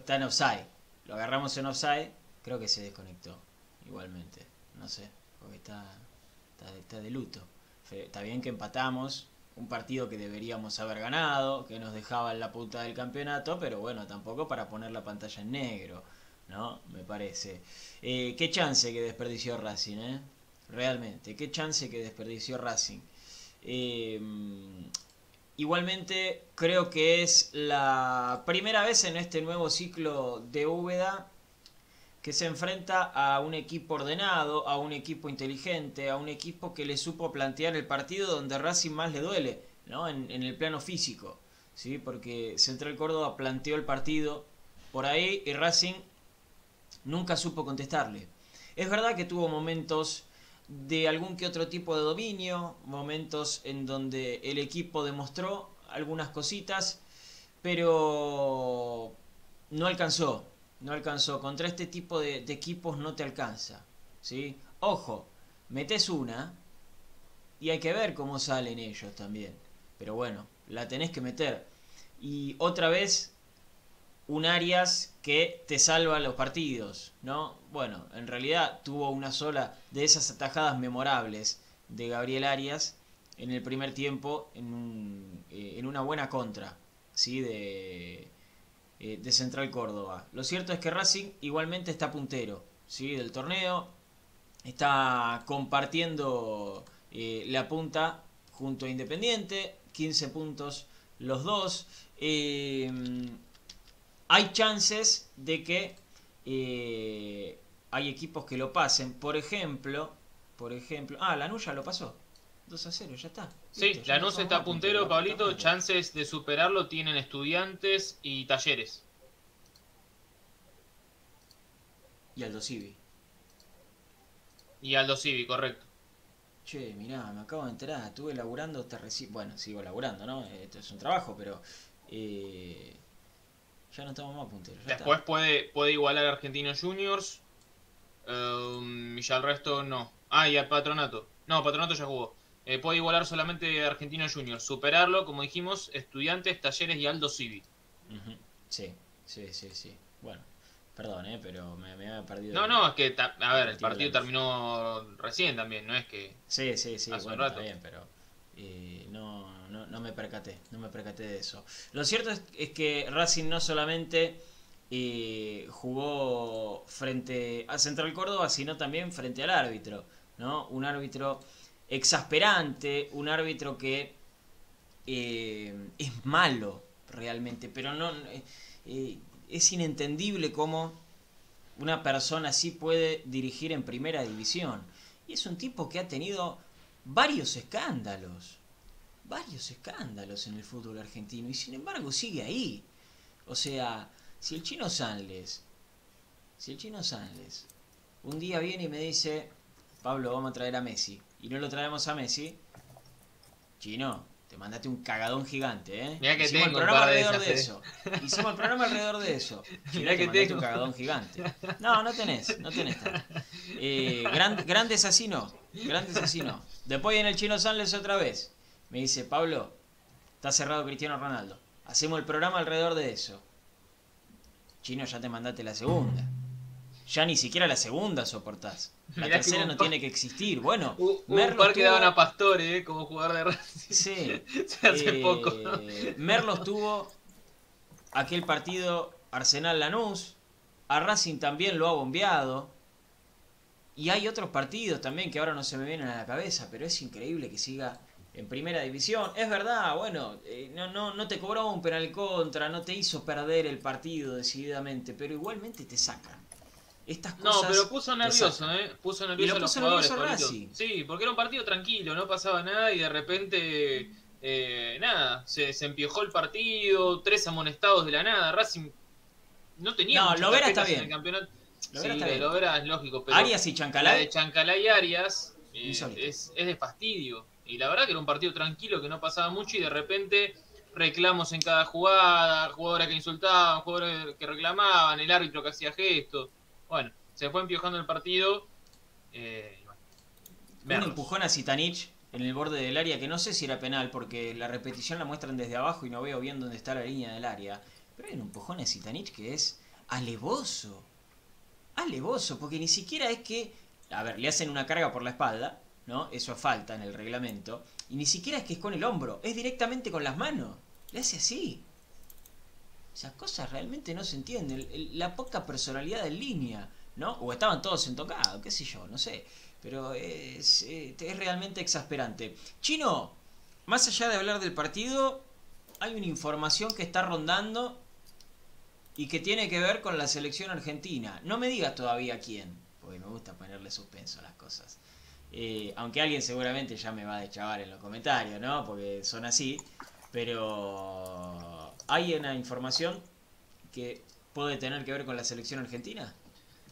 está en offside. Lo agarramos en offside, creo que se desconectó igualmente. No sé, porque está, está, está de luto. Está bien que empatamos, un partido que deberíamos haber ganado, que nos dejaba en la punta del campeonato, pero bueno, tampoco para poner la pantalla en negro, ¿no? Me parece. Eh, qué chance que desperdició Racing, ¿eh? Realmente, qué chance que desperdició Racing. Eh, igualmente, creo que es la primera vez en este nuevo ciclo de Úbeda que se enfrenta a un equipo ordenado, a un equipo inteligente, a un equipo que le supo plantear el partido donde Racing más le duele, ¿no? En, en el plano físico, ¿sí? Porque Central Córdoba planteó el partido por ahí y Racing nunca supo contestarle. Es verdad que tuvo momentos de algún que otro tipo de dominio, momentos en donde el equipo demostró algunas cositas, pero no alcanzó, no alcanzó. Contra este tipo de, equipos no te alcanza, ¿sí? Ojo, metes una y hay que ver cómo salen ellos también. Pero bueno, la tenés que meter. Y otra vez, un Arias que te salva los partidos, ¿no? Bueno, en realidad tuvo una sola de esas atajadas memorables de Gabriel Arias en el primer tiempo en, eh, una buena contra, ¿sí? De, eh, de Central Córdoba. Lo cierto es que Racing igualmente está puntero, ¿sí? Del torneo, está compartiendo eh, la punta junto a Independiente, 15 puntos los dos. Hay chances de que eh, hay equipos que lo pasen. Por ejemplo, por ejemplo, ah, Lanús ya lo pasó. 2 a 0, ya está. Sí, Listo, Lanús no está puntero, Pablito. Chances de superarlo tienen estudiantes y talleres. Y Aldo Civi. Y Aldo Civi, correcto. Che, mirá, me acabo de enterar, estuve laburando hasta recién. Bueno, sigo laburando, ¿no? Esto es un trabajo, pero. eh, ya no estamos más punteros. Después está. puede, puede igualar a Argentinos Juniors. um, y ya el resto no. Ah, y al Patronato. No, Patronato ya jugó. Eh, puede igualar solamente a Argentinos Juniors. Superarlo, como dijimos, estudiantes, talleres y Aldo Civi. Ujú, Sí, sí, sí, sí. Bueno, perdón, ¿eh? Pero me, me había perdido. No, no, es que, a ver, el Partido terminó recién también, no es que... Sí, sí, sí, Hace un bueno, está rato. bien, pero eh, no, no, no me percaté, no me percaté de eso. Lo cierto es, es que Racing no solamente eh, jugó frente a Central Córdoba, sino también frente al árbitro, ¿no? Un árbitro exasperante, un árbitro que eh, es malo realmente, pero no eh, eh, es inentendible cómo una persona así puede dirigir en primera división. Y es un tipo que ha tenido varios escándalos, varios escándalos en el fútbol argentino y sin embargo sigue ahí. O sea, si el chino Sanles Si el chino Sanles un día viene y me dice, Pablo, vamos a traer a Messi, y no lo traemos a Messi, chino, te mandaste un cagadón gigante, ¿eh? Mirá que Hicimos tengo el programa de alrededor esas, de eh. eso. Hicimos el programa alrededor de eso. Chino, Mirá te que mandaste tengo. un cagadón gigante. No, no tenés, no tenés. tanto. Eh, gran- grandes así no, grandes así no. Después viene el chino Sanles otra vez. Me dice, Pablo, está cerrado Cristiano Ronaldo. Hacemos el programa alrededor de eso. Chino, ya te mandaste la segunda. Ya ni siquiera la segunda soportás. La Mirá tercera no tiene que existir. Bueno, Merlo un par que tuvo- a Pastore eh, como jugador de Racing. Sí. hace Eh, poco. Merlos tuvo aquel partido Arsenal-Lanús. A Racing también lo ha bombeado. Y hay otros partidos también que ahora no se me vienen a la cabeza, pero es increíble que siga en primera división. Es verdad, bueno, eh, no, no, no te cobró un penal contra, no te hizo perder el partido decididamente, pero igualmente te sacan. Estas No, cosas pero puso nervioso. ¿eh? Puso nervioso lo a los jugadores, nervioso. Sí, porque era un partido tranquilo, no pasaba nada y de repente, eh, nada, se, se empiojó el partido, tres amonestados de la nada. Racing no tenía No, Lovera está tarjetas en bien. el campeonato. Lovera sí, la bien. Lovera es lógico, pero Arias y la Chancalay. de Chancalay y Arias eh, es, es de fastidio. Y la verdad que era un partido tranquilo, que no pasaba mucho y de repente reclamos en cada jugada, jugadores que insultaban, jugadores que reclamaban, el árbitro que hacía gestos. Bueno, se fue empiojando el partido. Eh, bueno, Un empujón a Zitanich en el borde del área que no sé si era penal porque la repetición la muestran desde abajo y no veo bien dónde está la línea del área. Pero hay un empujón a Zitanich que es alevoso. Alevoso, porque ni siquiera es que. A ver, le hacen una carga por la espalda, ¿no? Eso es falta en el reglamento. Y ni siquiera es que es con el hombro, es directamente con las manos. Le hace así. Esas cosas realmente no se entienden. La poca personalidad en línea, ¿no? O estaban todos entocados, qué sé yo, no sé. Pero es, eh, es realmente exasperante. Chino, más allá de hablar del partido, hay una información que está rondando y que tiene que ver con la selección argentina. No me digas todavía quién, porque me gusta ponerle suspenso a las cosas. Eh, aunque alguien seguramente ya me va a deschavar en los comentarios, ¿no? Porque son así. Pero hay una información que puede tener que ver con la selección argentina.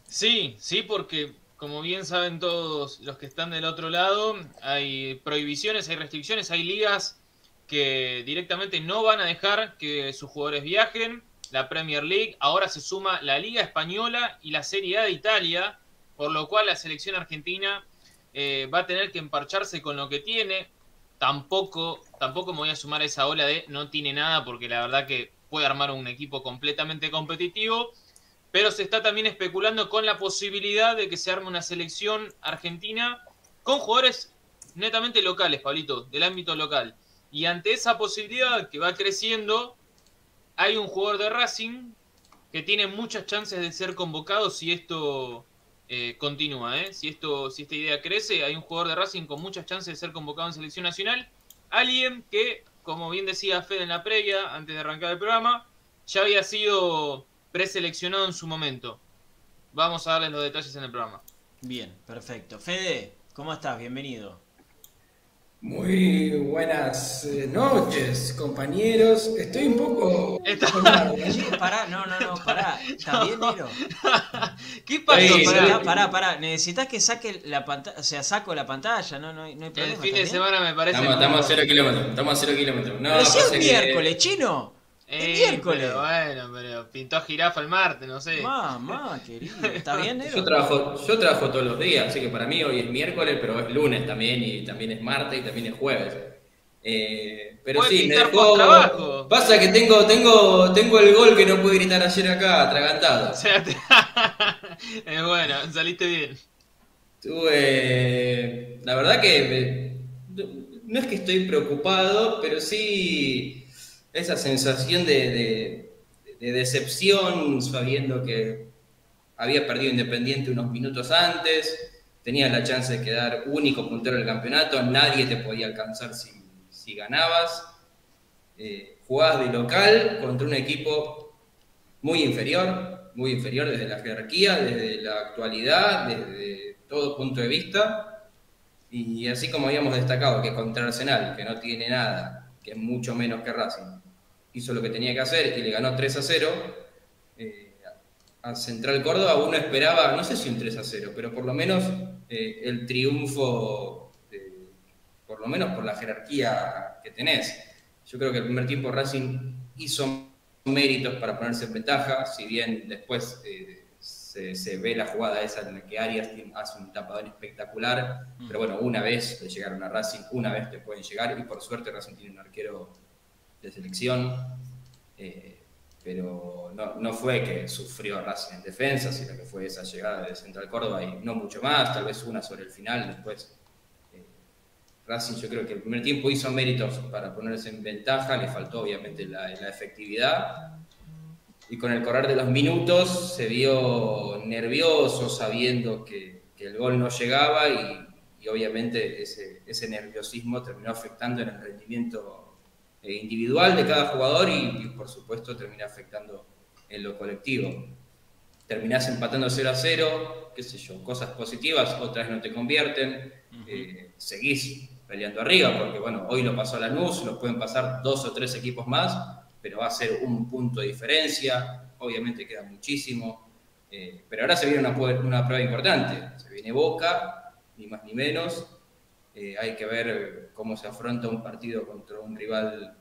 Sí, sí, porque como bien saben todos los que están del otro lado, hay prohibiciones, hay restricciones, hay ligas que directamente no van a dejar que sus jugadores viajen. La Premier League, ahora se suma la Liga Española y la Serie A de Italia, por lo cual la selección argentina eh, va a tener que emparcharse con lo que tiene. Tampoco, tampoco me voy a sumar a esa ola de no tiene nada, porque la verdad que puede armar un equipo completamente competitivo. Pero se está también especulando con la posibilidad de que se arme una selección argentina con jugadores netamente locales, Pablito, del ámbito local. Y ante esa posibilidad que va creciendo, hay un jugador de Racing que tiene muchas chances de ser convocado si esto eh, continúa, ¿eh? Si, esto, si esta idea crece, hay un jugador de Racing con muchas chances de ser convocado en selección nacional. Alguien que, como bien decía Fede en la previa, antes de arrancar el programa, ya había sido preseleccionado en su momento. Vamos a darles los detalles en el programa. Bien, perfecto. Fede, ¿cómo estás? Bienvenido. Muy buenas eh, noches, compañeros. Estoy un poco. Está- pará, no, no, no, pará. ¿Está bien, Nero? ¿Qué pasó? Sí, Pará. Pará, pará, pará. Necesitas que saque la pantalla, o sea, saco la pantalla, no, no, hay- no hay El problema. fin de semana me parece. Estamos, estamos a cero kilómetros. Estamos a cero kilómetros. No, Pero si es que- miércoles, chino. Eh, es miércoles. pero bueno, pero pintó jirafa el martes, no sé. Mamá, querido. ¿Está bien, Nero? Yo trabajo, yo trabajo todos los días, así que para mí hoy es miércoles, pero es lunes también, y también es martes y también es jueves. Eh, pero sí, me dejó. trabajo. Pasa que tengo, tengo, tengo el gol que no pude gritar ayer acá, atragantado. O sea, te- es bueno, saliste bien. Tuve. La verdad que. me- no es que estoy preocupado, pero sí esa sensación de, de- de decepción sabiendo que había perdido Independiente unos minutos antes, tenía la chance de quedar único puntero del campeonato, nadie te podía alcanzar si, si ganabas. Eh, jugabas de local contra un equipo muy inferior, muy inferior desde la jerarquía, desde la actualidad, desde todo punto de vista. Y así como habíamos destacado que contra Arsenal, que no tiene nada, que es mucho menos que Racing, hizo lo que tenía que hacer y le ganó 3 a 0, eh, a Central Córdoba, uno esperaba, no sé si un 3 a 0, pero por lo menos eh, el triunfo, por lo menos por la jerarquía que tenés. Yo creo que el primer tiempo Racing hizo méritos para ponerse en ventaja, si bien después eh, se, ve la jugada esa en la que Arias hace un tapadón espectacular, mm. pero bueno, una vez le llegaron a Racing, una vez te pueden llegar, y por suerte Racing tiene un arquero de selección. Eh, pero no, fue que sufrió Racing en defensa, sino que fue esa llegada de Central Córdoba y no mucho más, tal vez una sobre el final, después eh, Racing yo creo que el primer tiempo hizo méritos para ponerse en ventaja, le faltó obviamente la, efectividad y con el correr de los minutos se vio nervioso sabiendo que, el gol no llegaba y, obviamente ese, ese nerviosismo terminó afectando en el rendimiento eh, individual de cada jugador y, por supuesto termina afectando en lo colectivo. Terminás empatando 0 a 0, qué sé yo, cosas positivas, otras no te convierten, eh, seguís peleando arriba, porque bueno, hoy lo pasó a Lanús, lo pueden pasar dos o tres equipos más, pero va a ser un punto de diferencia, obviamente queda muchísimo, eh, pero ahora se viene una, una prueba importante, se viene Boca, ni más ni menos, eh, hay que ver cómo se afronta un partido contra un rival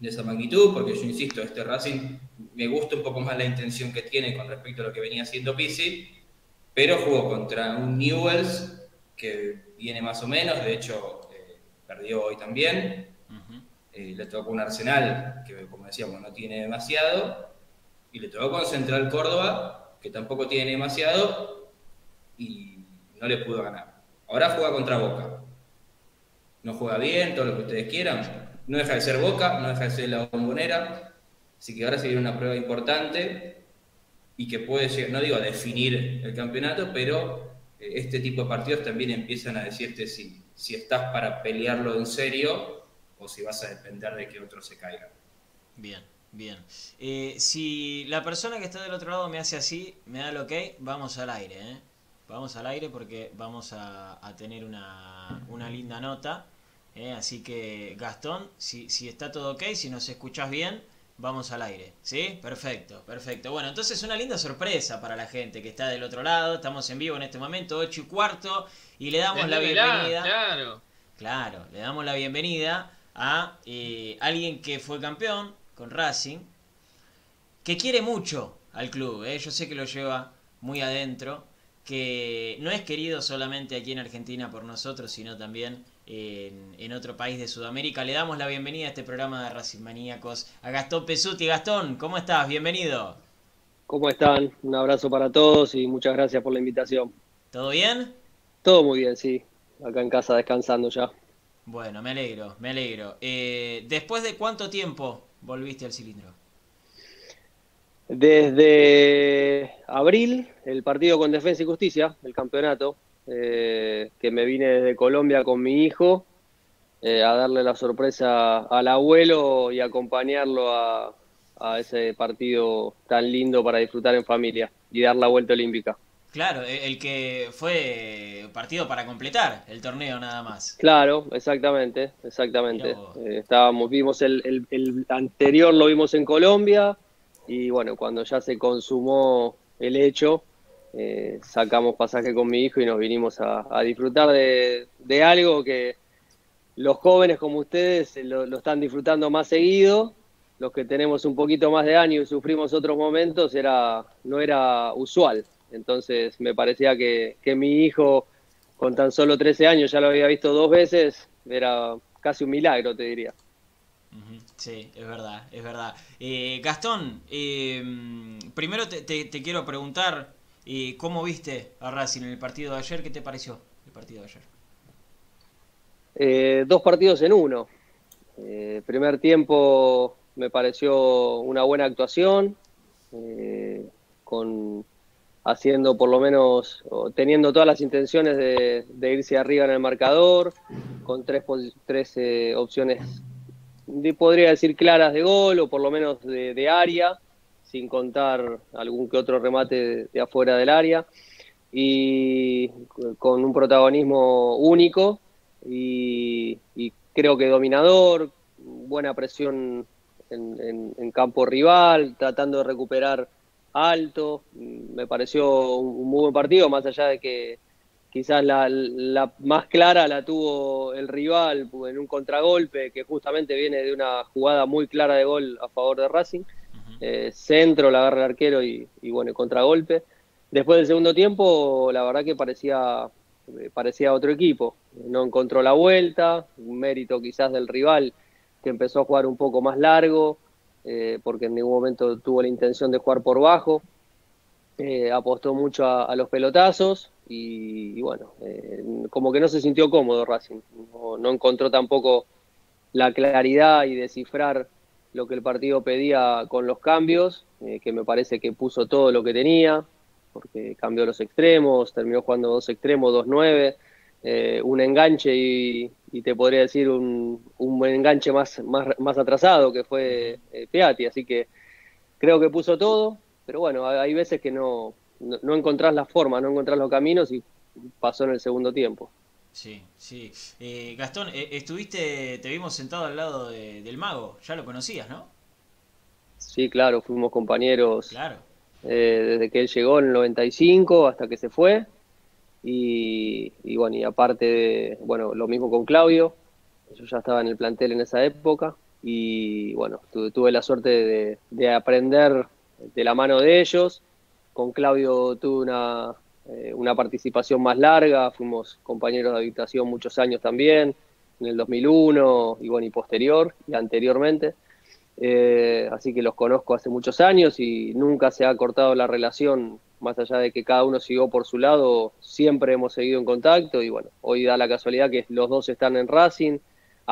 de esa magnitud, porque yo insisto, este Racing me gusta un poco más la intención que tiene con respecto a lo que venía haciendo Pizzi, pero jugó contra un Newells que viene más o menos, de hecho eh, perdió hoy también, eh, le tocó un Arsenal que como decíamos no tiene demasiado, y le tocó con Central Córdoba que tampoco tiene demasiado y no le pudo ganar. Ahora juega contra Boca, no juega bien, todo lo que ustedes quieran. No deja de ser Boca, no deja de ser la bombonera. Así que ahora se viene una prueba importante y que puede llegar, no digo a definir el campeonato, pero eh, este tipo de partidos también empiezan a decirte si, si estás para pelearlo en serio o si vas a depender de que otro se caiga. Bien, bien. Eh, si la persona que está del otro lado me hace así, me da el ok, vamos al aire, ¿eh? Vamos al aire porque vamos a, tener una, una, linda nota. ¿eh? Así que Gastón, si, si está todo ok, si nos escuchás bien, vamos al aire. ¿Sí? Perfecto, perfecto. Bueno, entonces una linda sorpresa para la gente que está del otro lado. Estamos en vivo en este momento, 8 y cuarto, y le damos la bienvenida. Claro. Claro, le damos la bienvenida a eh, alguien que fue campeón con Racing, que quiere mucho al club. ¿eh? Yo sé que lo lleva muy adentro que no es querido solamente aquí en Argentina por nosotros, sino también en, otro país de Sudamérica. Le damos la bienvenida a este programa de Racing Maníacos a Gastón Pesuti. Gastón, ¿cómo estás? Bienvenido. ¿Cómo están? Un abrazo para todos y muchas gracias por la invitación. ¿Todo bien? Todo muy bien, sí. Acá en casa descansando ya. Bueno, me alegro, me alegro. Eh, ¿Después de cuánto tiempo volviste al cilindro? Desde abril, el partido con Defensa y Justicia, el campeonato, eh, que me vine desde Colombia con mi hijo eh, a darle la sorpresa al abuelo y acompañarlo a, ese partido tan lindo para disfrutar en familia y dar la vuelta olímpica. Claro, e, el que fue partido para completar el torneo nada más. Claro, exactamente, exactamente. Eh, estábamos, vimos el, el anterior, lo vimos en Colombia, y bueno, cuando ya se consumó el hecho, eh, sacamos pasaje con mi hijo y nos vinimos a, disfrutar de, algo que los jóvenes como ustedes lo, están disfrutando más seguido, los que tenemos un poquito más de año y sufrimos otros momentos, era, no era usual. Entonces me parecía que, que mi hijo con tan solo 13 años ya lo había visto dos veces, era casi un milagro, te diría. Sí, es verdad, es verdad. Eh, Gastón, eh, primero te, quiero preguntar, eh, ¿cómo viste a Racing en el partido de ayer? ¿Qué te pareció el partido de ayer? dos partidos en uno. primer tiempo me pareció una buena actuación, con haciendo por lo menos, teniendo todas las intenciones de, irse arriba en el marcador, con tres, tres opciones podría decir claras de gol o por lo menos de, área, sin contar algún que otro remate de, afuera del área, y con un protagonismo único y, creo que dominador, buena presión en, campo rival, tratando de recuperar alto. Me pareció un muy buen partido, más allá de que quizás la, más clara la tuvo el rival en un contragolpe que justamente viene de una jugada muy clara de gol a favor de Racing. Eh, centro, la agarra el arquero y, y bueno, contragolpe. Después del segundo tiempo, la verdad que parecía, eh, parecía otro equipo. No encontró la vuelta, un mérito quizás del rival que empezó a jugar un poco más largo, eh, porque en ningún momento tuvo la intención de jugar por bajo. Apostó mucho a, los pelotazos y, bueno, como que no se sintió cómodo Racing. no encontró tampoco la claridad y descifrar lo que el partido pedía con los cambios, eh, que me parece que puso todo lo que tenía, porque cambió los extremos, terminó jugando dos extremos, dos nueve, eh, un enganche y, te podría decir un, un enganche más, más, atrasado que fue eh, Peati, así que creo que puso todo, pero bueno, hay veces que no, no, no encontrás la forma, no encontrás los caminos y pasó en el segundo tiempo. Sí, sí. Eh, Gastón, eh, estuviste, te vimos sentado al lado del mago, ya lo conocías, ¿no? Sí, claro, fuimos compañeros claro. Eh, desde que él llegó en el 95 hasta que se fue. Y, bueno, y aparte, de, bueno, lo mismo con Claudio, yo ya estaba en el plantel en esa época y bueno, tuve, la suerte de, de aprender de la mano de ellos. Con Claudio tuve una, eh, una participación más larga, fuimos compañeros de habitación muchos años también, en el 2001 y bueno, y posterior y anteriormente. Eh, así que los conozco hace muchos años y nunca se ha cortado la relación, más allá de que cada uno siguió por su lado, siempre hemos seguido en contacto y bueno, hoy da la casualidad que los dos están en Racing,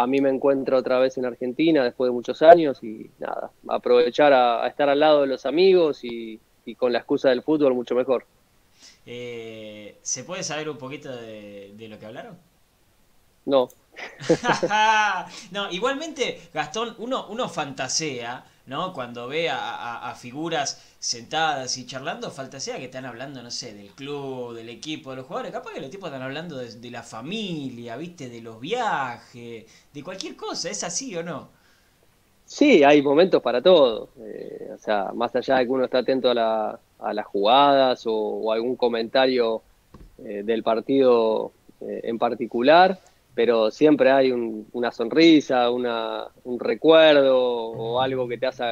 a mí me encuentro otra vez en Argentina después de muchos años y nada, aprovechar a, estar al lado de los amigos y con la excusa del fútbol mucho mejor. Eh, ¿Se puede saber un poquito de, lo que hablaron? No. no, igualmente, Gastón, uno, uno fantasea, ¿no? Cuando ve a, figuras sentadas y charlando, fantasea que están hablando, no sé, del club, del equipo, de los jugadores. Capaz que los tipos están hablando de, la familia, ¿viste? De los viajes, de cualquier cosa. ¿Es así o no? Sí, hay momentos para todo. Eh, o sea, más allá de que uno está atento a la, a las jugadas o, algún comentario eh, del partido eh, en particular, pero siempre hay una sonrisa, una, un recuerdo o algo que te hace,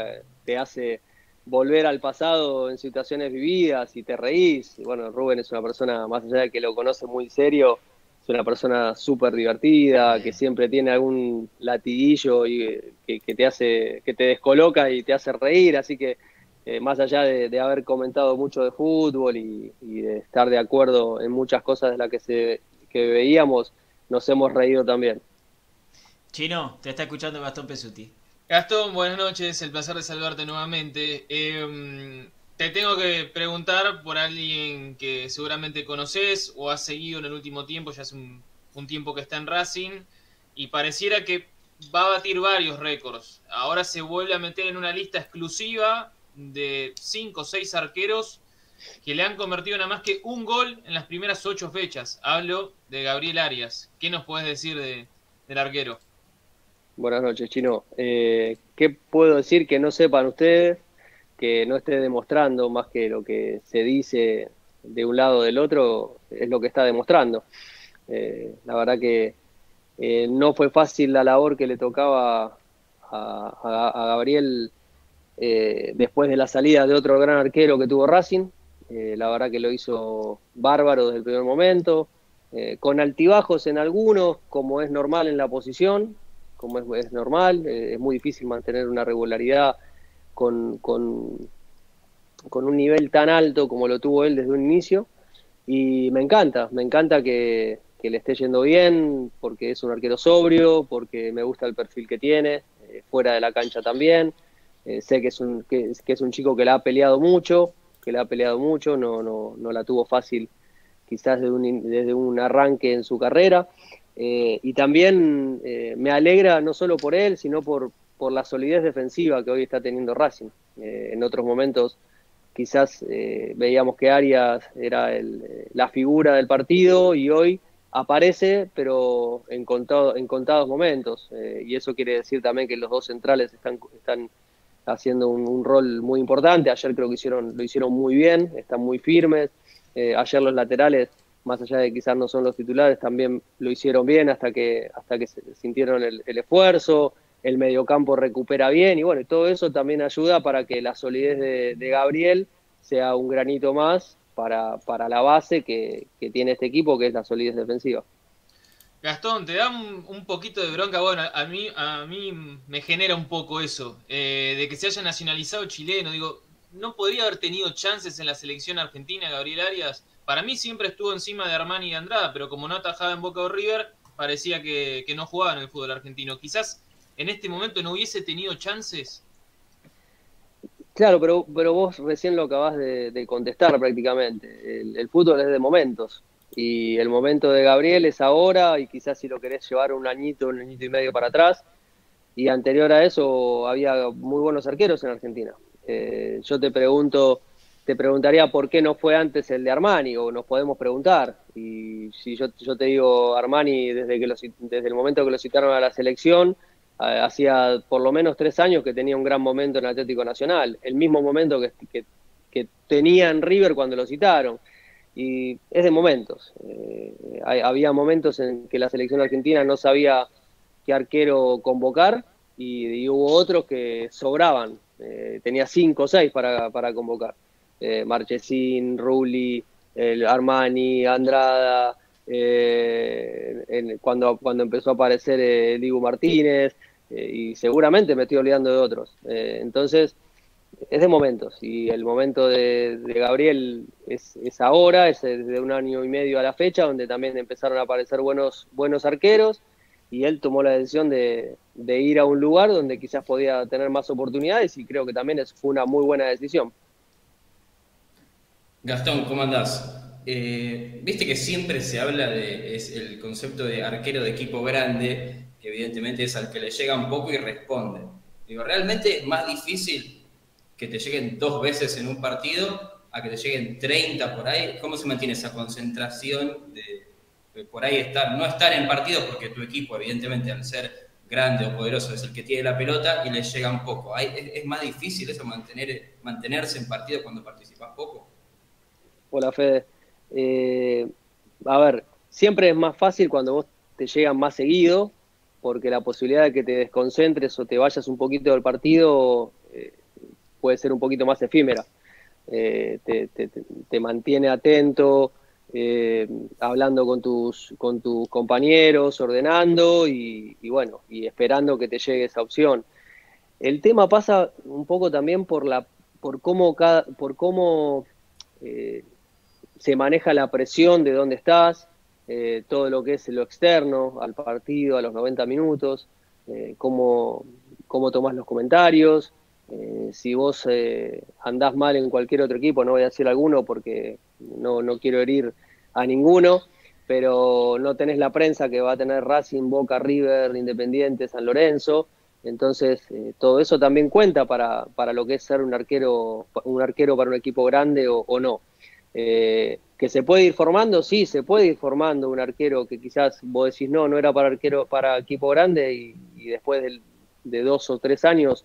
te hace volver al pasado en situaciones vividas y te reís. bueno, Rubén es una persona, más allá de que lo conoce muy serio, es una persona súper divertida, que siempre tiene algún latiguillo y eh, que, que, te hace, que te descoloca y te hace reír, así que eh, más allá de, haber comentado mucho de fútbol y, de estar de acuerdo en muchas cosas de las que, se, veíamos, nos hemos reído también. Chino, te está escuchando Gastón Pesuti. Gastón, buenas noches, el placer de saludarte nuevamente. Em, te tengo que preguntar por alguien que seguramente conoces o has seguido en el último tiempo, ya hace un, un tiempo que está en Racing, y pareciera que va a batir varios récords. Ahora se vuelve a meter en una lista exclusiva de 5 o 6 arqueros que le han convertido nada más que un gol en las primeras 8 fechas. Hablo de Gabriel Arias. ¿Qué nos puedes decir de, del arquero? Buenas noches, Chino. Eh, ¿Qué puedo decir que no sepan ustedes? Que no esté demostrando más que lo que se dice de un lado o del otro, es lo que está demostrando. Eh, la verdad que eh, no fue fácil la labor que le tocaba a, a Gabriel eh, después de la salida de otro gran arquero que tuvo Racing. Eh, la verdad que lo hizo bárbaro desde el primer momento, eh, con altibajos en algunos, como es normal en la posición, como es, normal, es muy difícil mantener una regularidad con, con, un nivel tan alto como lo tuvo él desde un inicio. Y me encanta, me encanta que, que le esté yendo bien, porque es un arquero sobrio, porque me gusta el perfil que tiene, fuera de la cancha también. Eh, sé que es, un, que, es un chico que la ha peleado mucho, que la ha peleado mucho, no, no, no la tuvo fácil quizás desde un, desde un arranque en su carrera. Eh, y también eh, me alegra no solo por él, sino por, por la solidez defensiva que hoy está teniendo Racing. en otros momentos quizás veíamos que Arias era el, la figura del partido y hoy aparece, pero en, contado, en contados momentos. y eso quiere decir también que los dos centrales están, están haciendo un, rol muy importante. Ayer creo que hicieron, lo hicieron muy bien, están muy firmes. Eh, ayer los laterales, más allá de que quizás no son los titulares, también lo hicieron bien hasta que, hasta que sintieron el, esfuerzo. El mediocampo recupera bien y bueno, todo eso también ayuda para que la solidez de, Gabriel sea un granito más para, para la base que, que tiene este equipo, que es la solidez defensiva. Gastón, te da un, poquito de bronca. Bueno, a mí, a mí me genera un poco eso, eh, de que se haya nacionalizado chileno. Digo, ¿no podría haber tenido chances en la selección argentina Gabriel Arias? Para mí siempre estuvo encima de Armani y de Andrada, pero como no atajaba en Boca o River, parecía que, no jugaba en el fútbol argentino. Quizás en este momento no hubiese tenido chances. Claro, pero, pero vos recién lo acabas de, contestar prácticamente. el, fútbol es de momentos y el momento de Gabriel es ahora y quizás si lo querés llevar un añito, un añito y medio para atrás. Y anterior a eso había muy buenos arqueros en Argentina. Eh, yo te pregunto, te preguntaría por qué no fue antes el de Armani, o nos podemos preguntar. Y si yo, yo te digo Armani, desde, que desde el momento que lo citaron a la selección, eh, hacía por lo menos tres años que tenía un gran momento en Atlético Nacional, el mismo momento que, que, que tenía en River cuando lo citaron y es de momentos. Eh, había momentos en que la selección argentina no sabía qué arquero convocar y, hubo otros que sobraban. Eh, tenía cinco o seis para, para convocar. Eh, Marchesín, Rulli, el Armani, Andrada, cuando, cuando empezó a aparecer Diego Martínez, y seguramente me estoy olvidando de otros. entonces, es de momentos y el momento de, Gabriel es, ahora, es de un año y medio a la fecha, donde también empezaron a aparecer buenos, buenos arqueros y él tomó la decisión de, ir a un lugar donde quizás podía tener más oportunidades y creo que también es, fue una muy buena decisión. Gastón, ¿cómo andás? Eh, viste que siempre se habla de es el concepto de arquero de equipo grande, que evidentemente es al que le llega un poco y responde. Digo, realmente es más difícil que te lleguen dos veces en un partido a que te lleguen 30 por ahí? ¿Cómo se mantiene esa concentración de, por ahí estar, no estar en partido porque tu equipo evidentemente al ser grande o poderoso es el que tiene la pelota y le llega un poco? ¿Es, más difícil eso mantener, mantenerse en partido cuando participas poco? Hola Fede. Eh, a ver, siempre es más fácil cuando vos te llegan más seguido porque la posibilidad de que te desconcentres o te vayas un poquito del partido eh, puede ser un poquito más efímera. Eh, te, mantiene atento, eh, hablando con tus, con tus compañeros, ordenando y, bueno, y esperando que te llegue esa opción. El tema pasa un poco también por la por cómo cada, por cómo eh, se maneja la presión de dónde estás, todo lo que es lo externo al partido, a los 90 minutos, cómo, cómo tomas los comentarios, eh, si vos eh, andás mal en cualquier otro equipo, no voy a decir alguno porque no, no quiero herir a ninguno, pero no tenés la prensa que va a tener Racing, Boca, River, Independiente, San Lorenzo. Entonces, eh, todo eso también cuenta para, para, lo que es ser un arquero, un arquero para un equipo grande o, no. que se puede ir formando, sí, se puede ir formando un arquero que quizás vos decís no, no era para arquero, para equipo grande y, después de dos o tres años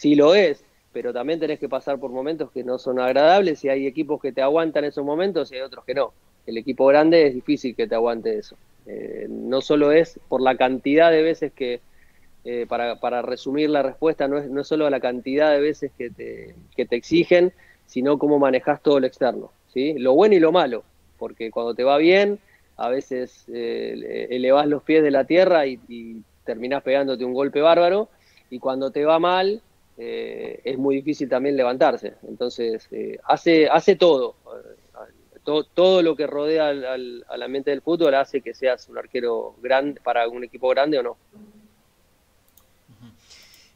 sí lo es, pero también tenés que pasar por momentos que no son agradables y hay equipos que te aguantan esos momentos y hay otros que no. El equipo grande es difícil que te aguante eso. Eh, no solo es por la cantidad de veces que, eh, para, para, resumir la respuesta, no es, no es solo la cantidad de veces que te, que te exigen, sino cómo manejas todo lo externo, ¿sí? lo bueno y lo malo, porque cuando te va bien, a veces eh, elevas los pies de la tierra y, y terminás pegándote un golpe bárbaro, y cuando te va mal, eh, es muy difícil también levantarse. Entonces, eh, hace, hace todo. todo. todo. lo que rodea al, al, ambiente del fútbol hace que seas un arquero grande para un equipo grande o no.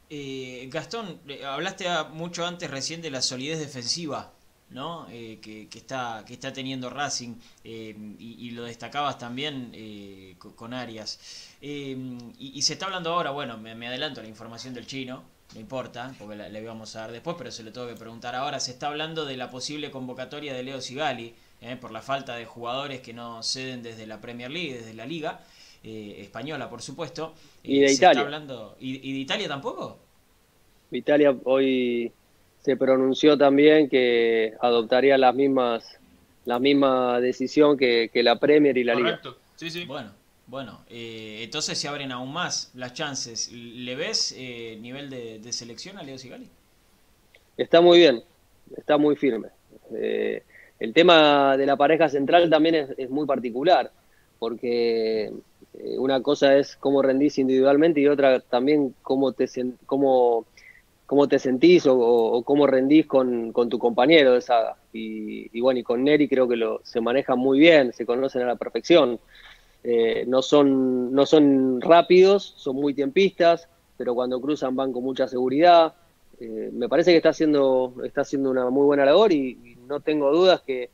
Eh, Gastón, hablaste mucho antes recién de la solidez defensiva ¿no? que, está, que está teniendo Racing y, lo destacabas también con, Arias. Y, se está hablando ahora, bueno, me, me, adelanto a la información del chino, no importa, porque le íbamos a dar después, pero se lo tengo que preguntar ahora. Se está hablando de la posible convocatoria de Leo Sigali, eh, por la falta de jugadores que no ceden desde la Premier League, desde la Liga eh, Española, por supuesto. Y de Italia. hablando... ¿Y, de Italia tampoco? Italia hoy se pronunció también que adoptaría las mismas la misma decisión que, la Premier y la Correcto. Liga. Sí, sí. Bueno, bueno, eh, entonces se abren aún más las chances. ¿Le ves eh, nivel de, selección a Leo Sigali? Está muy bien, está muy firme. Eh, el tema de la pareja central también es, muy particular, porque una cosa es cómo rendís individualmente y otra también cómo te cómo, cómo te sentís o, cómo rendís con, tu compañero de saga. Y, bueno, y con Neri creo que lo, se manejan muy bien, se conocen a la perfección. Eh, no, son, no son rápidos, son muy tiempistas, pero cuando cruzan van con mucha seguridad. Eh, me parece que está haciendo, está haciendo una muy buena labor y, no tengo dudas que,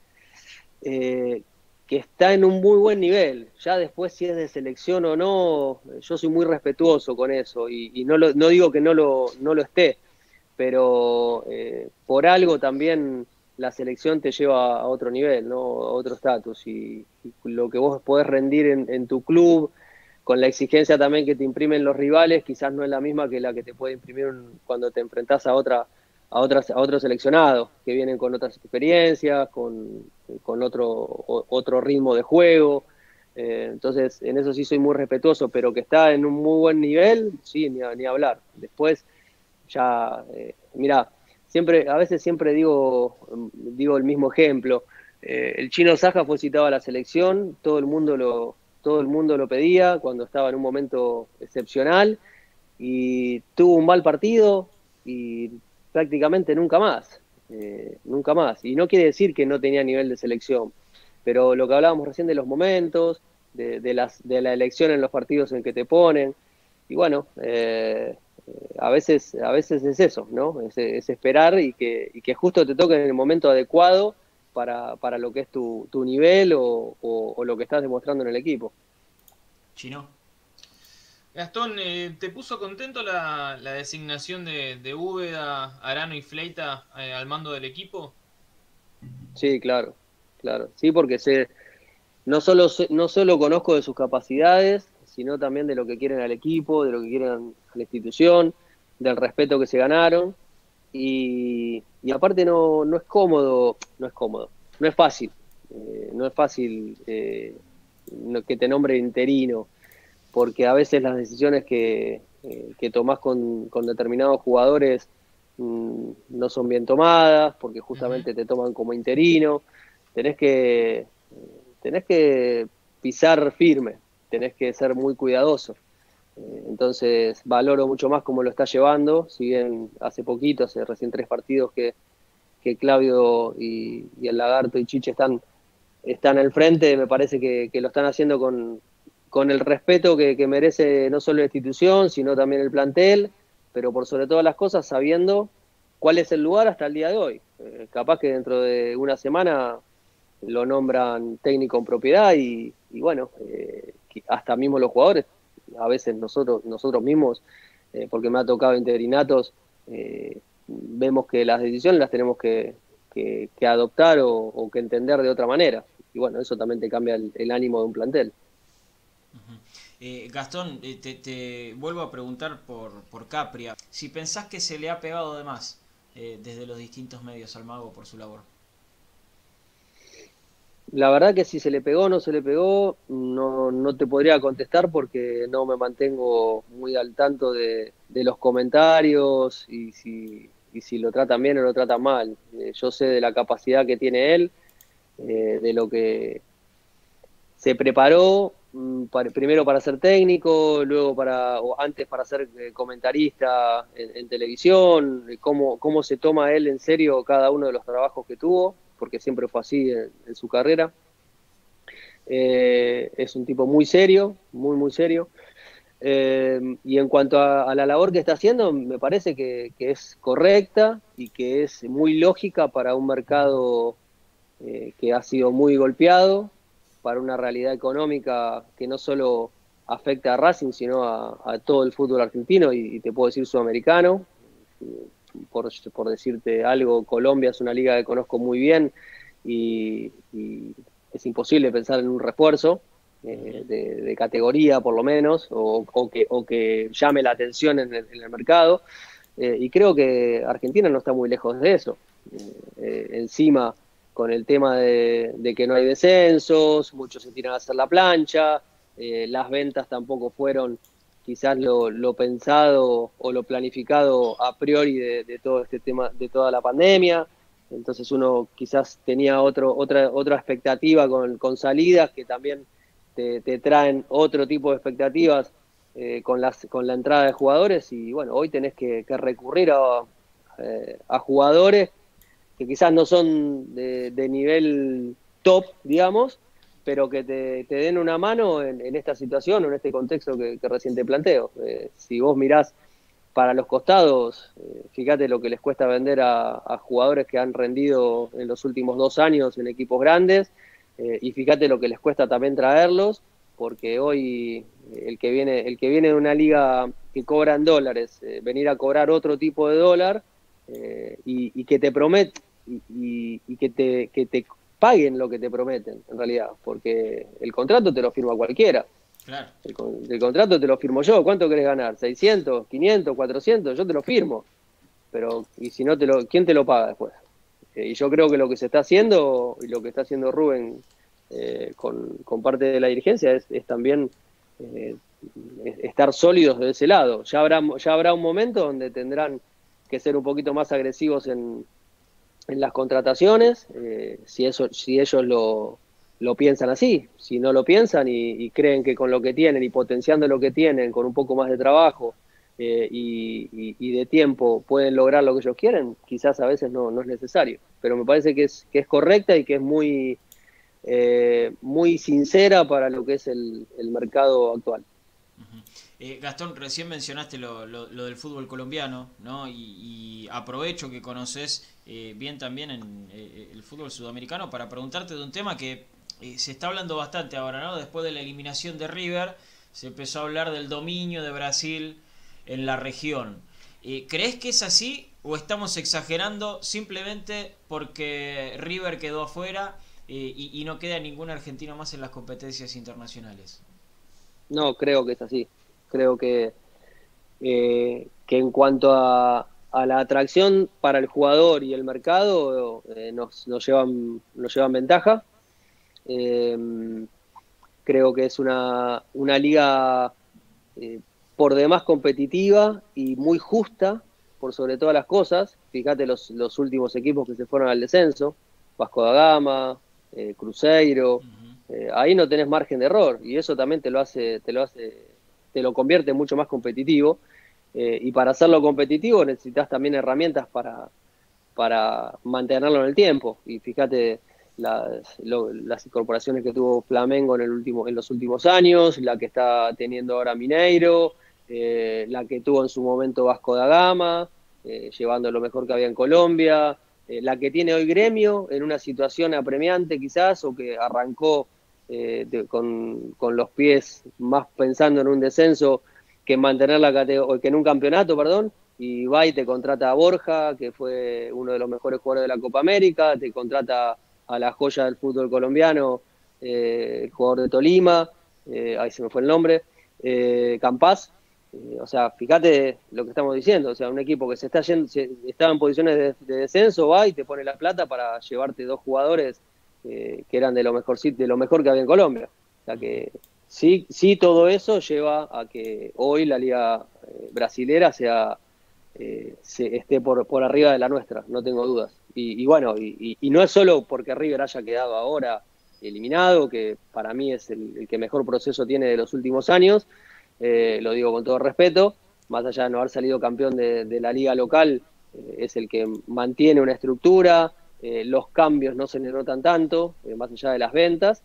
eh, que está en un muy buen nivel. Ya después si es de selección o no, yo soy muy respetuoso con eso y, no, no digo que no lo, no lo esté, pero por algo también la selección te lleva a otro nivel, ¿no? a otro estatus. Y, lo que vos podés rendir en, tu club, con la exigencia también que te imprimen los rivales, quizás no es la misma que la que te puede imprimir cuando te enfrentás a otra a otras a otros seleccionados que vienen con otras experiencias, con, otro otro ritmo de juego. Eh, entonces, en eso sí soy muy respetuoso, pero que está en un muy buen nivel, sí, ni, ni hablar. Después, ya, eh, mira, siempre, a veces siempre digo, digo el mismo ejemplo. Eh, el chino Saja fue citado a la selección, todo el mundo lo, todo el mundo lo pedía cuando estaba en un momento excepcional y tuvo un mal partido y prácticamente nunca más, eh, nunca más. Y no quiere decir que no tenía nivel de selección, pero lo que hablábamos recién de los momentos, de, las, de la elección en los partidos en que te ponen, y bueno, eh, a veces, a veces es eso, ¿no? Es, esperar y que, y que, justo te toque en el momento adecuado para, para lo que es tu, tu nivel o, o, lo que estás demostrando en el equipo. Chino. Gastón, eh, ¿te puso contento la, la designación de, de Úbeda, Arano y Fleita eh, al mando del equipo? Sí, claro, claro. Sí, porque sé, no, solo, no solo conozco de sus capacidades, sino también de lo que quieren al equipo, de lo que quieren a la institución, del respeto que se ganaron. Y, aparte no, no es cómodo, no es cómodo, no es fácil, eh, no es fácil eh, que te nombre interino, porque a veces las decisiones que, eh, que tomás con, determinados jugadores mm, no son bien tomadas, porque justamente te toman como interino, tenés que, tenés que pisar firme, tenés que ser muy cuidadoso. Eh, entonces valoro mucho más cómo lo está llevando, si bien hace poquito, hace recién tres partidos que, que Claudio y, el Lagarto y Chiche están, están al frente, me parece que, lo están haciendo con, con el respeto que, merece no solo la institución, sino también el plantel, pero por sobre todas las cosas sabiendo cuál es el lugar hasta el día de hoy. Eh, capaz que dentro de una semana lo nombran técnico en propiedad y, bueno, eh, hasta mismo los jugadores, a veces nosotros, nosotros mismos, eh, porque me ha tocado interinatos, eh, vemos que las decisiones las tenemos que, adoptar o, que entender de otra manera. Y bueno, eso también te cambia el, ánimo de un plantel. Gastón, te, te, vuelvo a preguntar por, por Capria. Si pensás que se le ha pegado de más desde los distintos medios al mago por su labor. La verdad que si se le pegó o no se le pegó, no, no te podría contestar porque no me mantengo muy al tanto de, los comentarios y si, y si lo tratan bien o lo tratan mal. Eh, yo sé de la capacidad que tiene él, eh, de lo que se preparó mm, primero para ser técnico, luego para, o antes para ser eh, comentarista en, televisión, cómo, cómo se toma él en serio cada uno de los trabajos que tuvo porque siempre fue así en, su carrera. Eh, es un tipo muy serio, muy, muy serio. Eh, y en cuanto a, la labor que está haciendo, me parece que, es correcta y que es muy lógica para un mercado eh, que ha sido muy golpeado, para una realidad económica que no solo afecta a Racing, sino a, todo el fútbol argentino y, y, te puedo decir sudamericano por, por decirte algo, Colombia es una liga que conozco muy bien y, es imposible pensar en un refuerzo eh, de, categoría por lo menos o, que, o que llame la atención en el, mercado. y creo que Argentina no está muy lejos de eso. encima, con el tema de, que no hay descensos, muchos se tiran a hacer la plancha, las ventas tampoco fueron quizás lo, pensado o lo planificado a priori de, todo este tema, de toda la pandemia. Entonces uno quizás tenía otro, otra, otra expectativa con, salidas que también te, traen otro tipo de expectativas eh, con, las, con la entrada de jugadores y bueno, hoy tenés que, recurrir a, eh, a, jugadores que quizás no son de nivel top, digamos, pero que te, den una mano en, esta situación en este contexto que, recién te planteo. Eh, si vos mirás para los costados, eh, fíjate lo que les cuesta vender a, jugadores que han rendido en los últimos dos años en equipos grandes, eh, y fíjate lo que les cuesta también traerlos, porque hoy el que viene, el que viene de una liga que cobra en dólares, venir a cobrar otro tipo de dólar, y, que te promete, y, y, que, te, que te paguen lo que te prometen, en realidad, porque el contrato te lo firma cualquiera. Claro. El, contrato te lo firmo yo. ¿Cuánto querés ganar? ¿600, 500, 400? Yo te lo firmo. Pero, ¿y si no te lo, quién te lo paga después? Eh, y yo creo que lo que se está haciendo y lo que está haciendo Rubén eh, con, parte de la dirigencia es, también eh, estar sólidos de ese lado. Ya habrá, ya habrá un momento donde tendrán que ser un poquito más agresivos en, en las contrataciones, eh, si, eso, si ellos lo, lo, piensan así, si no lo piensan y, creen que con lo que tienen y potenciando lo que tienen, con un poco más de trabajo eh, y, de tiempo pueden lograr lo que ellos quieren, quizás a veces no, no es necesario. Pero me parece que es, que es correcta y que es muy, eh, muy sincera para lo que es el, el mercado actual. Gastón, recién mencionaste lo, del fútbol colombiano, ¿no? Y, aprovecho que conoces eh, bien también en eh, el fútbol sudamericano para preguntarte de un tema que eh, se está hablando bastante ahora, ¿no? Después de la eliminación de River, se empezó a hablar del dominio de Brasil en la región. ¿Crees que es así o estamos exagerando simplemente porque River quedó afuera y, no queda ningún argentino más en las competencias internacionales? No, creo que es así. Creo que, que en cuanto a, a la atracción para el jugador y el mercado eh, nos, llevan, nos llevan ventaja. Em, creo que es una, una liga eh, por demás competitiva y muy justa por sobre todas las cosas. Fíjate los, los últimos equipos que se fueron al descenso, Vasco da Gama, eh, Cruzeiro, ahí no tenés margen de error y eso también te lo hace, te lo hace, te lo convierte mucho más competitivo eh, y para hacerlo competitivo necesitas también herramientas para, para mantenerlo en el tiempo. Y fíjate las, las incorporaciones que tuvo Flamengo en, el último, en los últimos años, la que está teniendo ahora Mineiro, eh, la que tuvo en su momento Vasco da Gama, eh, llevando lo mejor que había en Colombia, la que tiene hoy Gremio en una situación apremiante quizás, o que arrancó con, con los pies más pensando en un descenso que mantener la que en un campeonato, perdón, y va y te contrata a Borja, que fue uno de los mejores jugadores de la Copa América, te contrata a la joya del fútbol colombiano, eh, el jugador de Tolima, eh, ahí se me fue el nombre, eh, Campas. o sea, fíjate lo que estamos diciendo, o sea, un equipo que se está yendo, estaba en posiciones de, de, descenso, va y te pone la plata para llevarte dos jugadores que eran de lo mejor de lo mejor que había en Colombia. O sea que Sí, sí, todo eso lleva a que hoy la liga eh, brasilera sea eh, se, esté por, por arriba de la nuestra, no tengo dudas. Y, bueno, y, no es solo porque River haya quedado ahora eliminado, que para mí es el, que mejor proceso tiene de los últimos años, eh, lo digo con todo respeto, más allá de no haber salido campeón de, la liga local, es el que mantiene una estructura, los cambios no se le notan tanto, más allá de las ventas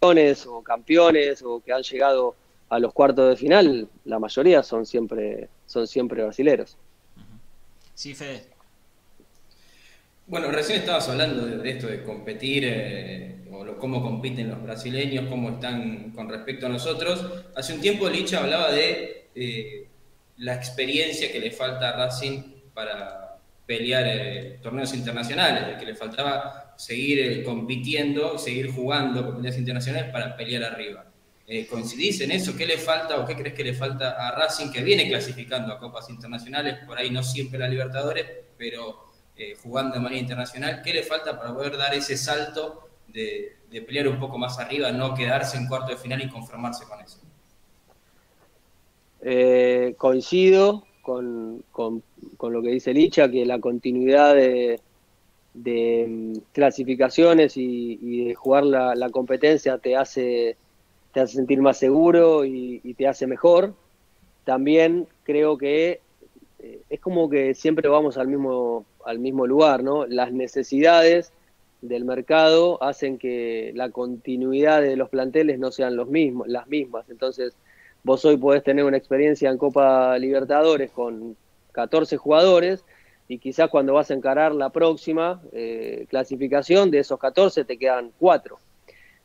o campeones o que han llegado a los cuartos de final, la mayoría son siempre, son siempre brasileros. Sí, Fede. Bueno, recién estabas hablando de, esto de competir, eh, o cómo compiten los brasileños, cómo están con respecto a nosotros. Hace un tiempo Licha hablaba de eh, la experiencia que le falta a Racing para pelear eh, torneos internacionales, de que le faltaba seguir eh, compitiendo, seguir jugando competencias internacionales para pelear arriba. Eh, ¿Coincidís en eso? ¿Qué le falta o qué crees que le falta a Racing que viene clasificando a copas internacionales? Por ahí no siempre la Libertadores, pero eh, jugando de manera internacional. ¿Qué le falta para poder dar ese salto de, pelear un poco más arriba, no quedarse en cuarto de final y conformarse con eso? Eh, coincido con, lo que dice Licha, que la continuidad de, mm, clasificaciones y, de jugar la, competencia te hace, te hace sentir más seguro y, y te hace mejor. También creo que eh, es como que siempre vamos al mismo, al mismo lugar, ¿no? Las necesidades del mercado hacen que la continuidad de los planteles no sean los mismos, las mismas. Entonces, vos hoy podés tener una experiencia en Copa Libertadores con 14 jugadores y quizás cuando vas a encarar la próxima eh, clasificación, de esos 14 te quedan 4.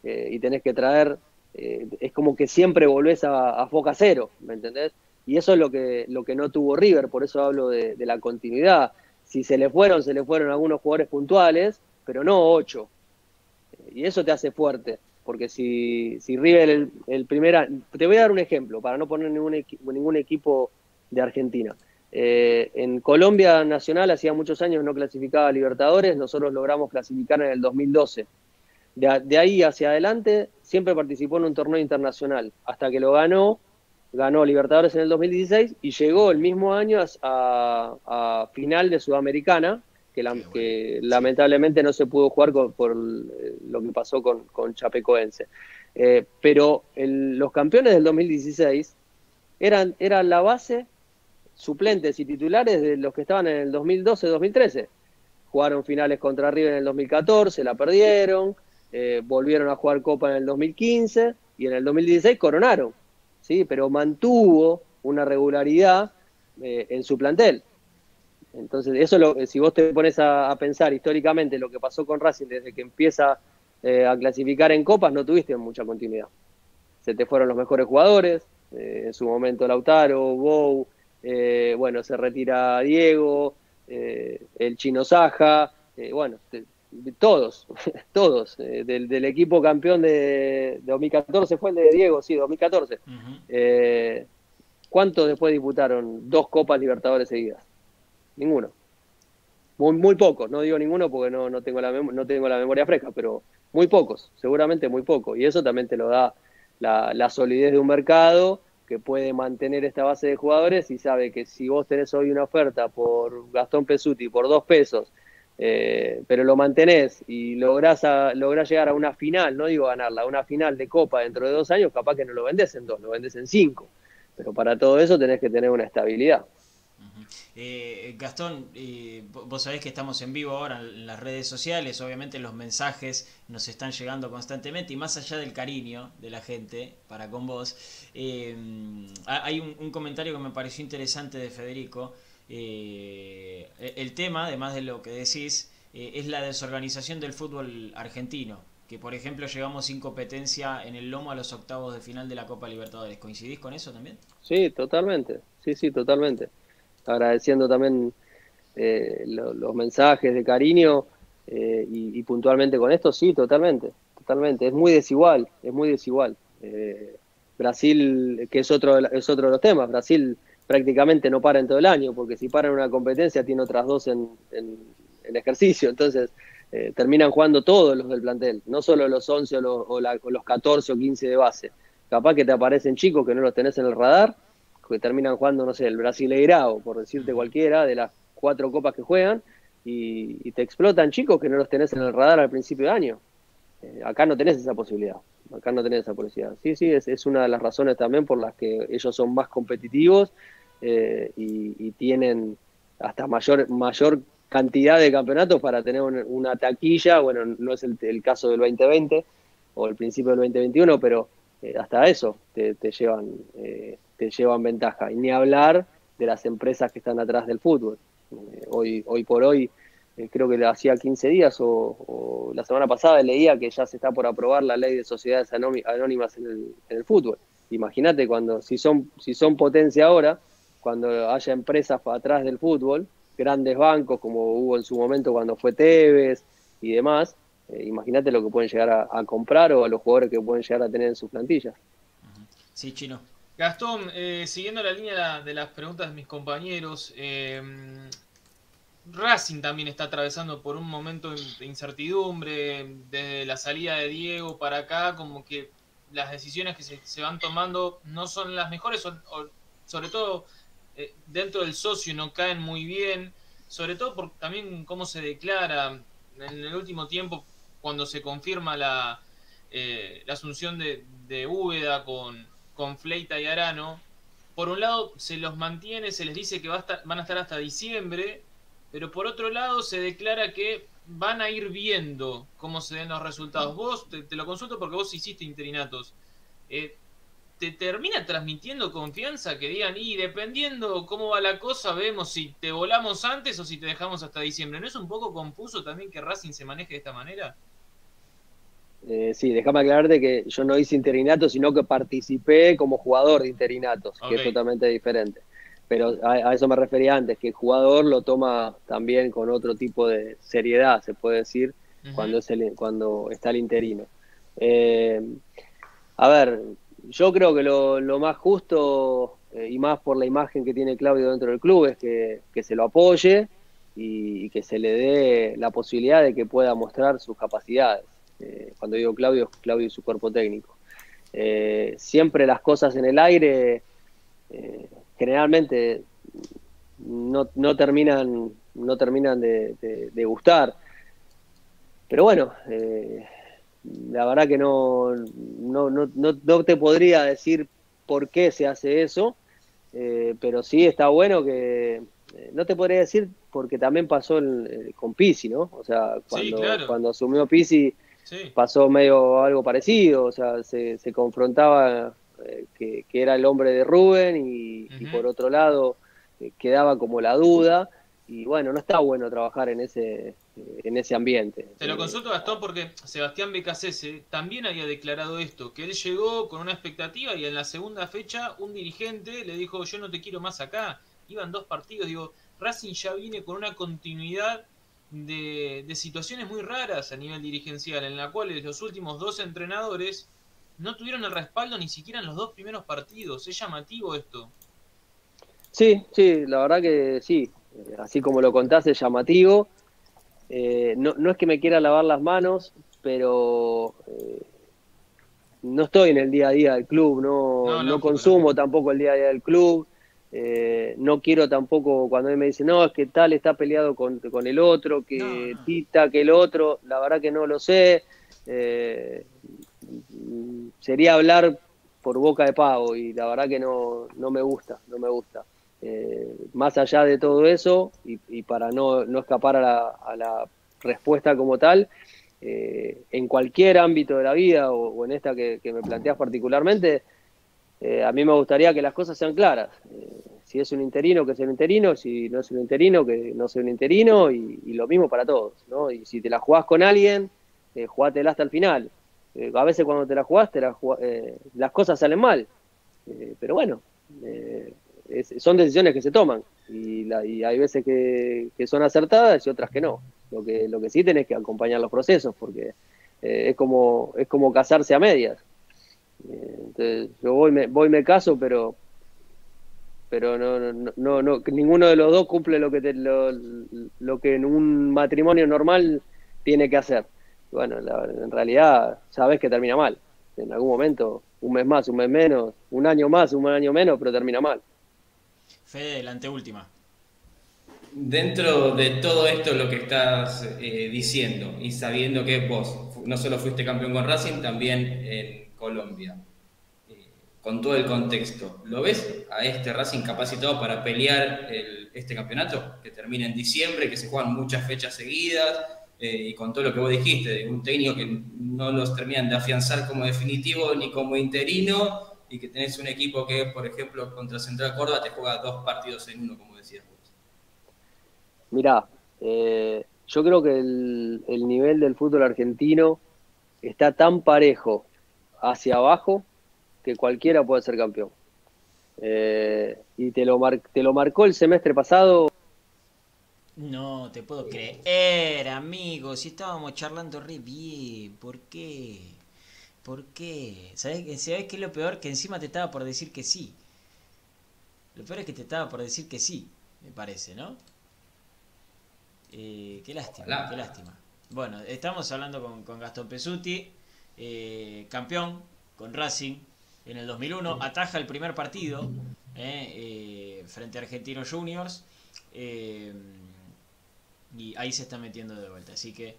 Eh, y tenés que traer, es como que siempre volvés a, a foca cero, ¿me entendés? Y eso es lo que, lo que no tuvo River, por eso hablo de, la continuidad. Si se le fueron, se le fueron algunos jugadores puntuales, pero no ocho. Y eso te hace fuerte, porque si, si River el, el primer Te voy a dar un ejemplo, para no poner ningún, ningún equipo de Argentina. Eh, en Colombia Nacional hacía muchos años no clasificaba a Libertadores, nosotros logramos clasificar en el 2012. De, de ahí hacia adelante siempre participó en un torneo internacional, hasta que lo ganó ganó Libertadores en el 2016 y llegó el mismo año a, final de Sudamericana, que, lamentablemente no se pudo jugar por eh, lo que pasó con, con Chapecoense. Eh, pero los campeones del 2016 eran, eran la base, suplentes y titulares de los que estaban en el 2012-2013. Jugaron finales contra River en el 2014, la perdieron, eh, volvieron a jugar Copa en el 2015 y en el 2016 coronaron. ¿sí? pero mantuvo una regularidad eh, en su plantel. Entonces, eso lo, si vos te pones a, pensar históricamente lo que pasó con Racing desde que empieza eh, a clasificar en copas, no tuviste mucha continuidad. Se te fueron los mejores jugadores, eh, en su momento Lautaro, Bou, bueno, se retira Diego, el Chino Saja, bueno, todos, todos, eh, del, equipo campeón de, 2014 fue el de Diego, sí, 2014. Eh, ¿Cuántos después disputaron dos Copas Libertadores seguidas? Ninguno. Muy, muy pocos, no digo ninguno porque no, no, tengo la no tengo la memoria fresca, pero muy pocos, seguramente muy pocos. Y eso también te lo da la, la solidez de un mercado que puede mantener esta base de jugadores y sabe que si vos tenés hoy una oferta por Gastón Pesuti por dos pesos eh, pero lo mantenés y lográs, a, llegar a una final, no digo ganarla, a una final de Copa dentro de dos años, capaz que no lo vendés en dos, lo vendés en cinco. Pero para todo eso tenés que tener una estabilidad. Eh, Gastón, eh, vos sabés que estamos en vivo ahora en las redes sociales, obviamente los mensajes nos están llegando constantemente y más allá del cariño de la gente para con vos, hay un, comentario que me pareció interesante de Federico eh, el tema, además de lo que decís, eh, es la desorganización del fútbol argentino. Que por ejemplo llegamos sin competencia en el lomo a los octavos de final de la Copa Libertadores. ¿Coincidís con eso también? Sí, totalmente. Sí, sí, totalmente. Agradeciendo también eh, los mensajes de cariño eh, y, puntualmente con esto, sí, totalmente. Totalmente. Es muy desigual, es muy desigual. Brasil, que es otro, es otro de los temas, Brasil prácticamente no para en todo el año, porque si para en una competencia tiene otras dos en, ejercicio, entonces eh, terminan jugando todos los del plantel, no solo los 11 o los, 14 o 15 de base. Capaz que te aparecen chicos que no los tenés en el radar, que terminan jugando, no sé, el Brasileirao, por decirte cualquiera, de las cuatro copas que juegan, y, te explotan chicos que no los tenés en el radar al principio de año. Eh, acá no tenés esa posibilidad. Acá no tenés esa posibilidad. Sí, sí, es, es, una de las razones también por las que ellos son más competitivos eh, y, tienen hasta mayor, mayor cantidad de campeonatos para tener una, taquilla. Bueno, no es el, caso del 2020 o el principio del 2021, pero eh, hasta eso te, llevan, eh, llevan ventaja. Y ni hablar de las empresas que están atrás del fútbol. hoy, hoy por hoy, creo que hacía 15 días o, la semana pasada leía que ya se está por aprobar la ley de sociedades anónimas en el, en el fútbol. Imagínate cuando, si son, si son potencia ahora, cuando haya empresas atrás del fútbol, grandes bancos como hubo en su momento cuando fue Tevez y demás, eh, imagínate lo que pueden llegar a, comprar o a los jugadores que pueden llegar a tener en sus plantillas. Sí, chino. Gastón, eh, siguiendo la línea de las preguntas de mis compañeros, eh, Racing también está atravesando por un momento de incertidumbre, desde la salida de Diego para acá, como que las decisiones que se, van tomando no son las mejores, sobre todo eh, dentro del socio no caen muy bien, sobre todo por también cómo se declara en el último tiempo cuando se confirma la, eh, la asunción de, de Úbeda con, con Fleita y Arano. Por un lado se los mantiene, se les dice que va a van a estar hasta diciembre, pero por otro lado se declara que van a ir viendo cómo se den los resultados. Vos, te, lo consulto porque vos hiciste interinatos. Eh, ¿Te termina transmitiendo confianza que digan, y dependiendo cómo va la cosa, vemos si te volamos antes o si te dejamos hasta diciembre? ¿No es un poco confuso también que Racing se maneje de esta manera? Eh, sí, déjame aclararte que yo no hice interinatos, sino que participé como jugador de interinatos, que es totalmente diferente pero a, eso me refería antes, que el jugador lo toma también con otro tipo de seriedad, se puede decir, cuando, es el, cuando está el interino. Eh, a ver, yo creo que lo, más justo eh, y más por la imagen que tiene Claudio dentro del club es que, se lo apoye y, que se le dé la posibilidad de que pueda mostrar sus capacidades. Eh, cuando digo Claudio, Claudio y su cuerpo técnico. siempre las cosas en el aire generalmente no, no terminan, no terminan de, gustar. Pero bueno, eh, la verdad que no, no, no, no, te podría decir por qué se hace eso, eh, pero sí está bueno que, eh, no te podría decir porque también pasó con Pisi, ¿no? O sea, cuando, cuando asumió Pisi pasó medio algo parecido, o sea, se, se confrontaba eh, que, era el hombre de Rubén y, por otro lado eh, quedaba como la duda y bueno, no está bueno trabajar en ese, eh, en ese ambiente. Te lo consulto Gastón porque Sebastián Becasese también había declarado esto, que él llegó con una expectativa y en la segunda fecha un dirigente le dijo yo no te quiero más acá, iban dos partidos, digo, Racing ya viene con una continuidad de, de situaciones muy raras a nivel dirigencial, en la cual los últimos dos entrenadores no tuvieron el respaldo ni siquiera en los dos primeros partidos. Es llamativo esto. Sí, sí, la verdad que sí. Así como lo contás, es llamativo. Eh, no, no, es que me quiera lavar las manos, pero eh, no estoy en el día a día del club, no, no, consumo tampoco el día a día del club. No quiero tampoco cuando él me dice, no, es que tal está peleado con, con el otro, que Tita, que el otro, la verdad que no lo sé. Eh, sería hablar por boca de pavo y la verdad que no, no me gusta, no me gusta. Eh, más allá de todo eso, y, para no, no escapar a la, a la, respuesta como tal, eh, en cualquier ámbito de la vida o, en esta que, me planteas particularmente, eh, a mí me gustaría que las cosas sean claras. si es un interino, que sea un interino, si no es un interino, que no sea un interino, y, y lo mismo para todos. ¿no? Y si te la jugás con alguien, jugátela hasta el final. Eh, a veces cuando te la jugaste eh, las cosas salen mal. Eh, pero bueno, son decisiones que se toman. Y, hay veces que, son acertadas y otras que no. Lo que, lo que sí tenés que acompañar los procesos, porque es, como, es como casarse a medias. Entonces, yo voy me, voy me caso, pero pero no, no, no, ninguno de los dos cumple lo que, lo, lo que en un matrimonio normal tiene que hacer bueno, en realidad sabes que termina mal. En algún momento, un mes más, un mes menos, un año más, un año menos, pero termina mal. Fede, la anteúltima. Dentro de todo esto lo que estás eh, diciendo y sabiendo que vos no solo fuiste campeón con Racing, también en Colombia, eh, con todo el contexto, ¿lo ves a este Racing capacitado para pelear este campeonato que termina en diciembre, que se juegan muchas fechas seguidas? Eh, y con todo lo que vos dijiste, de un técnico que no los terminan de afianzar como definitivo ni como interino, y que tenés un equipo que, por ejemplo, contra Central Córdoba te juega dos partidos en uno, como decías vos. Mirá, eh, yo creo que el, nivel del fútbol argentino está tan parejo hacia abajo que cualquiera puede ser campeón. Eh, y te lo, te lo marcó el semestre pasado no te puedo creer, amigo. Si estábamos charlando re bien, ¿por qué? ¿Por qué? ¿Sabes, qué es lo peor? Que encima te estaba por decir que sí. Lo peor es que te estaba por decir que sí, me parece, ¿no? Eh, qué lástima, qué lástima. Bueno, estamos hablando con, Gastón Pesuti, eh, campeón con Racing en el 2001, ataja el primer partido eh, frente a Argentinos Juniors y ahí se está metiendo de vuelta, así que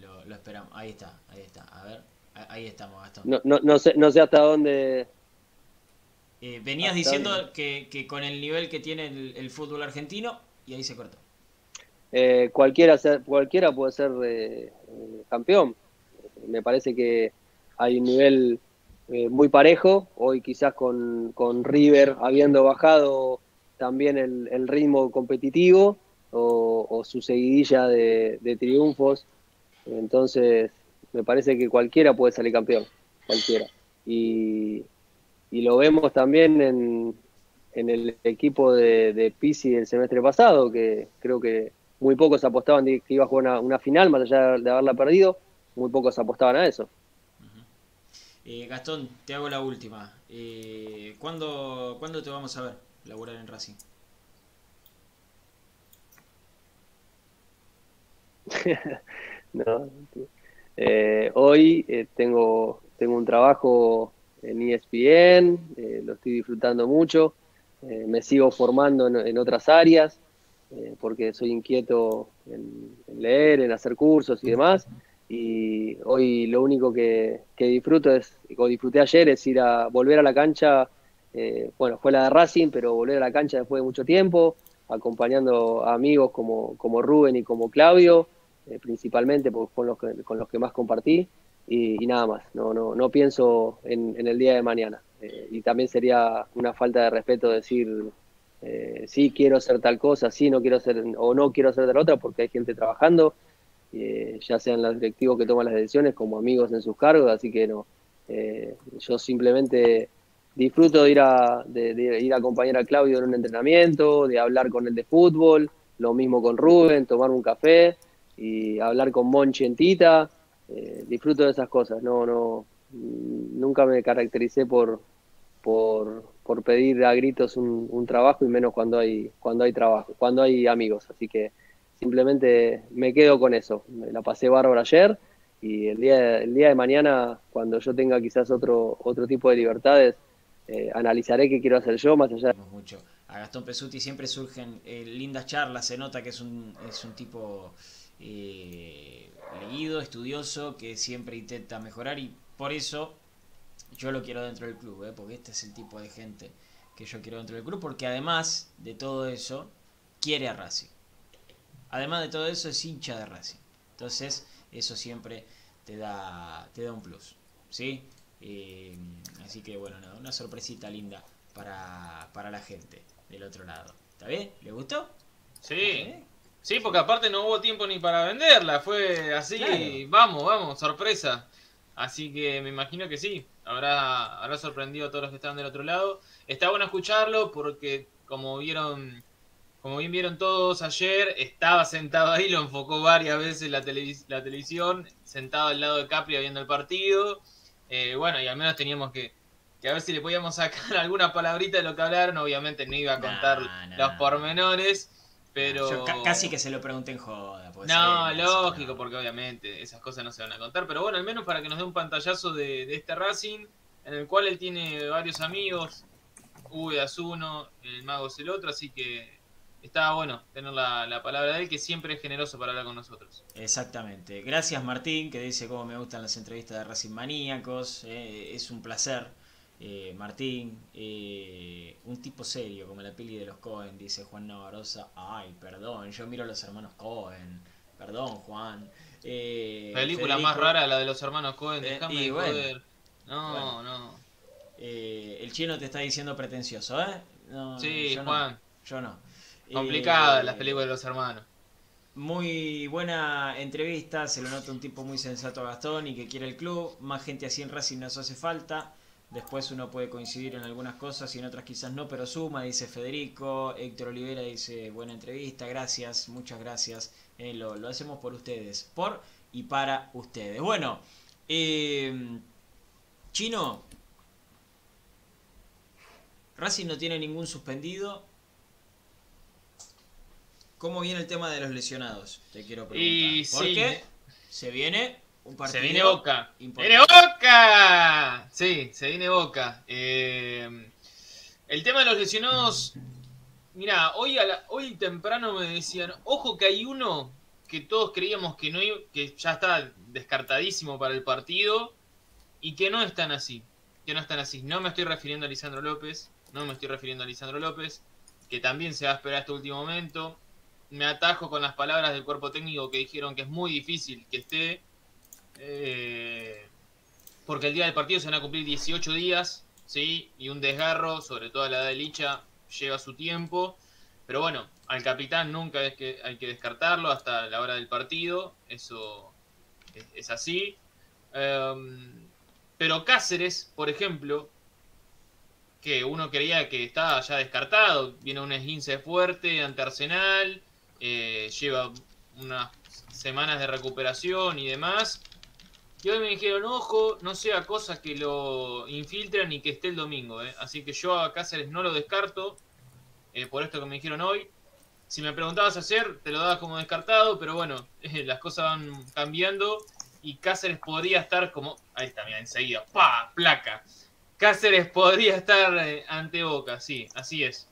lo, lo, esperamos. Ahí está, ahí está. A ver, ahí estamos, Gastón. No, no, no, sé, no sé hasta dónde eh, venías diciendo que, que, con el nivel que tiene el, fútbol argentino, y ahí se cortó. Eh, cualquiera, cualquiera puede ser eh, campeón. Me parece que hay un nivel muy parejo. Hoy quizás con, con, River habiendo bajado también el, ritmo competitivo o, su seguidilla de, triunfos. Entonces, me parece que cualquiera puede salir campeón. Cualquiera. Y, y lo vemos también en, en el equipo de, de Pisi el semestre pasado, que creo que muy pocos apostaban que iba a jugar una, final, más allá de haberla perdido, muy pocos apostaban a eso. Eh, Gastón, te hago la última. Eh, ¿cuándo, te vamos a ver laburar en Racing? no, eh, hoy eh, tengo, tengo un trabajo en ESPN, eh, lo estoy disfrutando mucho, eh, me sigo formando en, otras áreas, eh, porque soy inquieto en, leer, en hacer cursos y demás, y hoy lo único que, disfruto es, o disfruté ayer, es ir a volver a la cancha, bueno, fue la de Racing, pero volver a la cancha después de mucho tiempo, acompañando a amigos como, como Rubén y como Claudio, principalmente porque con los, con los que más compartí, y, nada más. No, no, no pienso en, el día de mañana. Eh, y también sería una falta de respeto decir, eh, sí quiero hacer tal cosa, sí no quiero hacer, o no quiero hacer tal otra, porque hay gente trabajando, eh, ya sean los directivos que toman las decisiones como amigos en sus cargos, así que no. yo simplemente disfruto de ir, a, de, ir a acompañar a Claudio en un entrenamiento, de hablar con él de fútbol, lo mismo con Rubén, tomar un café y hablar con Monchi en Tita eh, disfruto de esas cosas, no, no, nunca me caractericé por, por, pedir a gritos un, trabajo y menos cuando hay, cuando hay trabajo, cuando hay amigos, así que simplemente me quedo con eso, me la pasé bárbaro ayer y el día, el día de mañana, cuando yo tenga quizás otro, otro tipo de libertades, eh, analizaré qué quiero hacer yo más allá. Mucho. A Gastón Pesuti siempre surgen eh, lindas charlas, se nota que es un, es un tipo eh, leído, estudioso, que siempre intenta mejorar y por eso yo lo quiero dentro del club, porque este es el tipo de gente que yo quiero dentro del club, porque además de todo eso, quiere a Racing. Además de todo eso, es hincha de Racing. Entonces, eso siempre te da, te da un plus. ¿sí? Eh, así que bueno, una sorpresita linda para, para la gente del otro lado. ¿Está bien? ¿Le gustó? Sí. Sí, porque aparte no hubo tiempo ni para venderla, fue así, vamos, vamos, sorpresa. Así que me imagino que sí, habrá, habrá sorprendido a todos los que están del otro lado. Está bueno escucharlo porque como vieron, como bien vieron todos ayer, estaba sentado ahí, lo enfocó varias veces la, la televisión, sentado al lado de Capri viendo el partido. Eh, bueno, y al menos teníamos que, que a ver si le podíamos sacar alguna palabrita de lo que hablaron. Obviamente no iba a contar los pormenores. Pero... casi que se lo pregunten joda. No, lógico, porque obviamente esas cosas no se van a contar. Pero bueno, al menos para que nos dé un pantallazo de, este Racing, en el cual él tiene varios amigos. Uy, Azuno, el Mago es el otro, así que estaba bueno tener la, palabra de él, que siempre es generoso para hablar con nosotros. Exactamente. Gracias Martín, que dice cómo me gustan las entrevistas de Racing Maníacos. Eh, es un placer eh, Martín, eh, un tipo serio, como la peli de los Cohen, dice Juan Navarroza. Ay, perdón, yo miro a los hermanos Cohen. Perdón, Juan. Eh, Película más rara la de los hermanos Cohen, déjame No, no. el chino te está diciendo pretencioso, ¿eh? sí, Juan. yo no. Complicada las películas de los hermanos. Muy buena entrevista, se lo nota un tipo muy sensato a Gastón y que quiere el club. Más gente así en Racing nos hace falta. Después uno puede coincidir en algunas cosas y en otras quizás no, pero suma, dice Federico. Héctor Olivera dice, buena entrevista, gracias, muchas gracias. Eh, lo, hacemos por ustedes, por y para ustedes. Bueno, Eh, Chino, Racing no tiene ningún suspendido. ¿Cómo viene el tema de los lesionados? Te quiero preguntar. Y Porque se viene un partido. Se viene Boca. importante. ¡Viene Boca! Sí, se viene Boca. Eh, el tema de los lesionados. Mira, hoy, a la- hoy temprano me decían, ojo que hay uno que todos creíamos que no iba- que ya está descartadísimo para el partido y que no están así. Que no están así. No me estoy refiriendo a Lisandro López. No me estoy refiriendo a Lisandro López. Que también se va a esperar este último momento. Me atajo con las palabras del cuerpo técnico que dijeron que es muy difícil que esté. eh, porque el día del partido se van a cumplir 18 días, ¿sí? Y un desgarro, sobre todo a la edad de Licha, lleva su tiempo. Pero bueno, al capitán nunca es que hay que descartarlo hasta la hora del partido. Eso es, así. Em, pero Cáceres, por ejemplo, que uno creía que estaba ya descartado, viene un esguince fuerte ante Arsenal, eh, lleva unas semanas de recuperación y demás. Y hoy me dijeron, ojo, no sea cosa que lo infiltren y que esté el domingo. ¿eh? Así que yo a Cáceres no lo descarto, eh, por esto que me dijeron hoy. Si me preguntabas ayer, te lo dabas como descartado, pero bueno, las cosas van cambiando y Cáceres podría estar como... Ahí está, mira, enseguida. ¡Pa! Placa. Cáceres podría estar eh, ante Boca, sí, así es.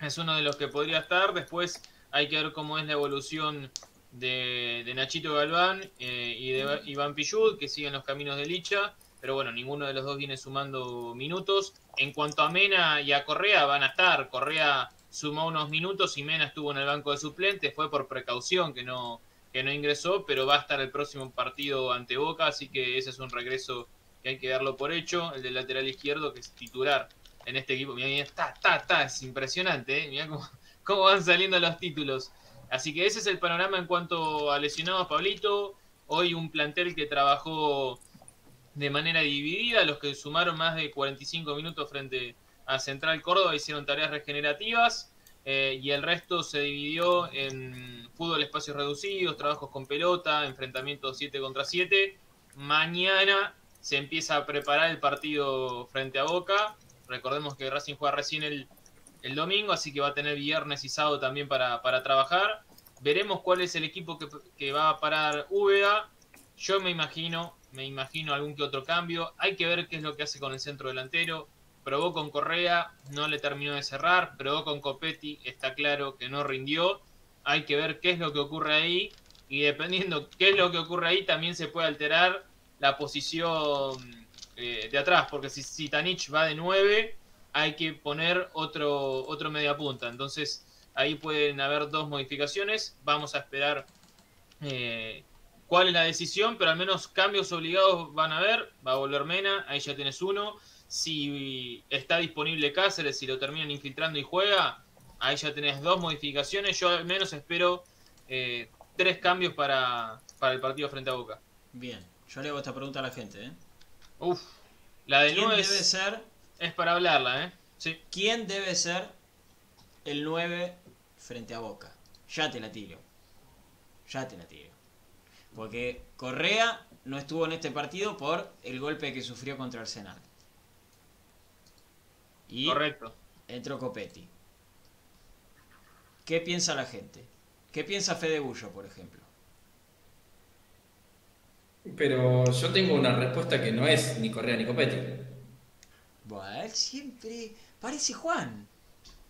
Es uno de los que podría estar. Después hay que ver cómo es la evolución de, de Nachito Galván eh, y de Iván Pillud, que siguen los caminos de Licha. Pero bueno, ninguno de los dos viene sumando minutos. En cuanto a Mena y a Correa, van a estar. Correa sumó unos minutos y Mena estuvo en el banco de suplentes. Fue por precaución que no, que no ingresó, pero va a estar el próximo partido ante Boca. Así que ese es un regreso que hay que darlo por hecho. El del lateral izquierdo, que es titular en este equipo. Mira, mira, está, está, está. Es impresionante, ¿eh? Mira cómo, cómo van saliendo los títulos. Así que ese es el panorama en cuanto a lesionados, Pablito. Hoy un plantel que trabajó de manera dividida. Los que sumaron más de 45 minutos frente a Central Córdoba hicieron tareas regenerativas. Eh, y el resto se dividió en fútbol espacios reducidos, trabajos con pelota, enfrentamientos 7 contra 7. Mañana se empieza a preparar el partido frente a Boca. Recordemos que Racing juega recién el, el domingo, así que va a tener viernes y sábado también para, para trabajar. Veremos cuál es el equipo que, que, va a parar Úbeda. Yo me imagino, me imagino algún que otro cambio. Hay que ver qué es lo que hace con el centro delantero. Probó con Correa, no le terminó de cerrar. Probó con Copetti, está claro que no rindió. Hay que ver qué es lo que ocurre ahí. Y dependiendo qué es lo que ocurre ahí, también se puede alterar la posición eh, de atrás. Porque si, si Tanich va de 9, hay que poner otro, otro media punta. Entonces ahí pueden haber dos modificaciones. Vamos a esperar eh, cuál es la decisión, pero al menos cambios obligados van a haber. Va a volver Mena, ahí ya tienes uno. Si está disponible Cáceres, si lo terminan infiltrando y juega, ahí ya tenés dos modificaciones. Yo al menos espero eh, tres cambios para, para el partido frente a Boca. Bien, yo le hago esta pregunta a la gente. ¿eh? Uf, la de ¿Quién 9 debe es, ser es para hablarla, ¿eh? Sí. ¿Quién debe ser el 9 frente a Boca? Ya te la tiro. Ya te la tiro. Porque Correa no estuvo en este partido por el golpe que sufrió contra Arsenal. Y Correcto. entró Copetti. ¿Qué piensa la gente? ¿Qué piensa Fede Bullo, por ejemplo? Pero yo tengo una respuesta que no es ni Correa ni Copetti. Bueno, él siempre parece Juan.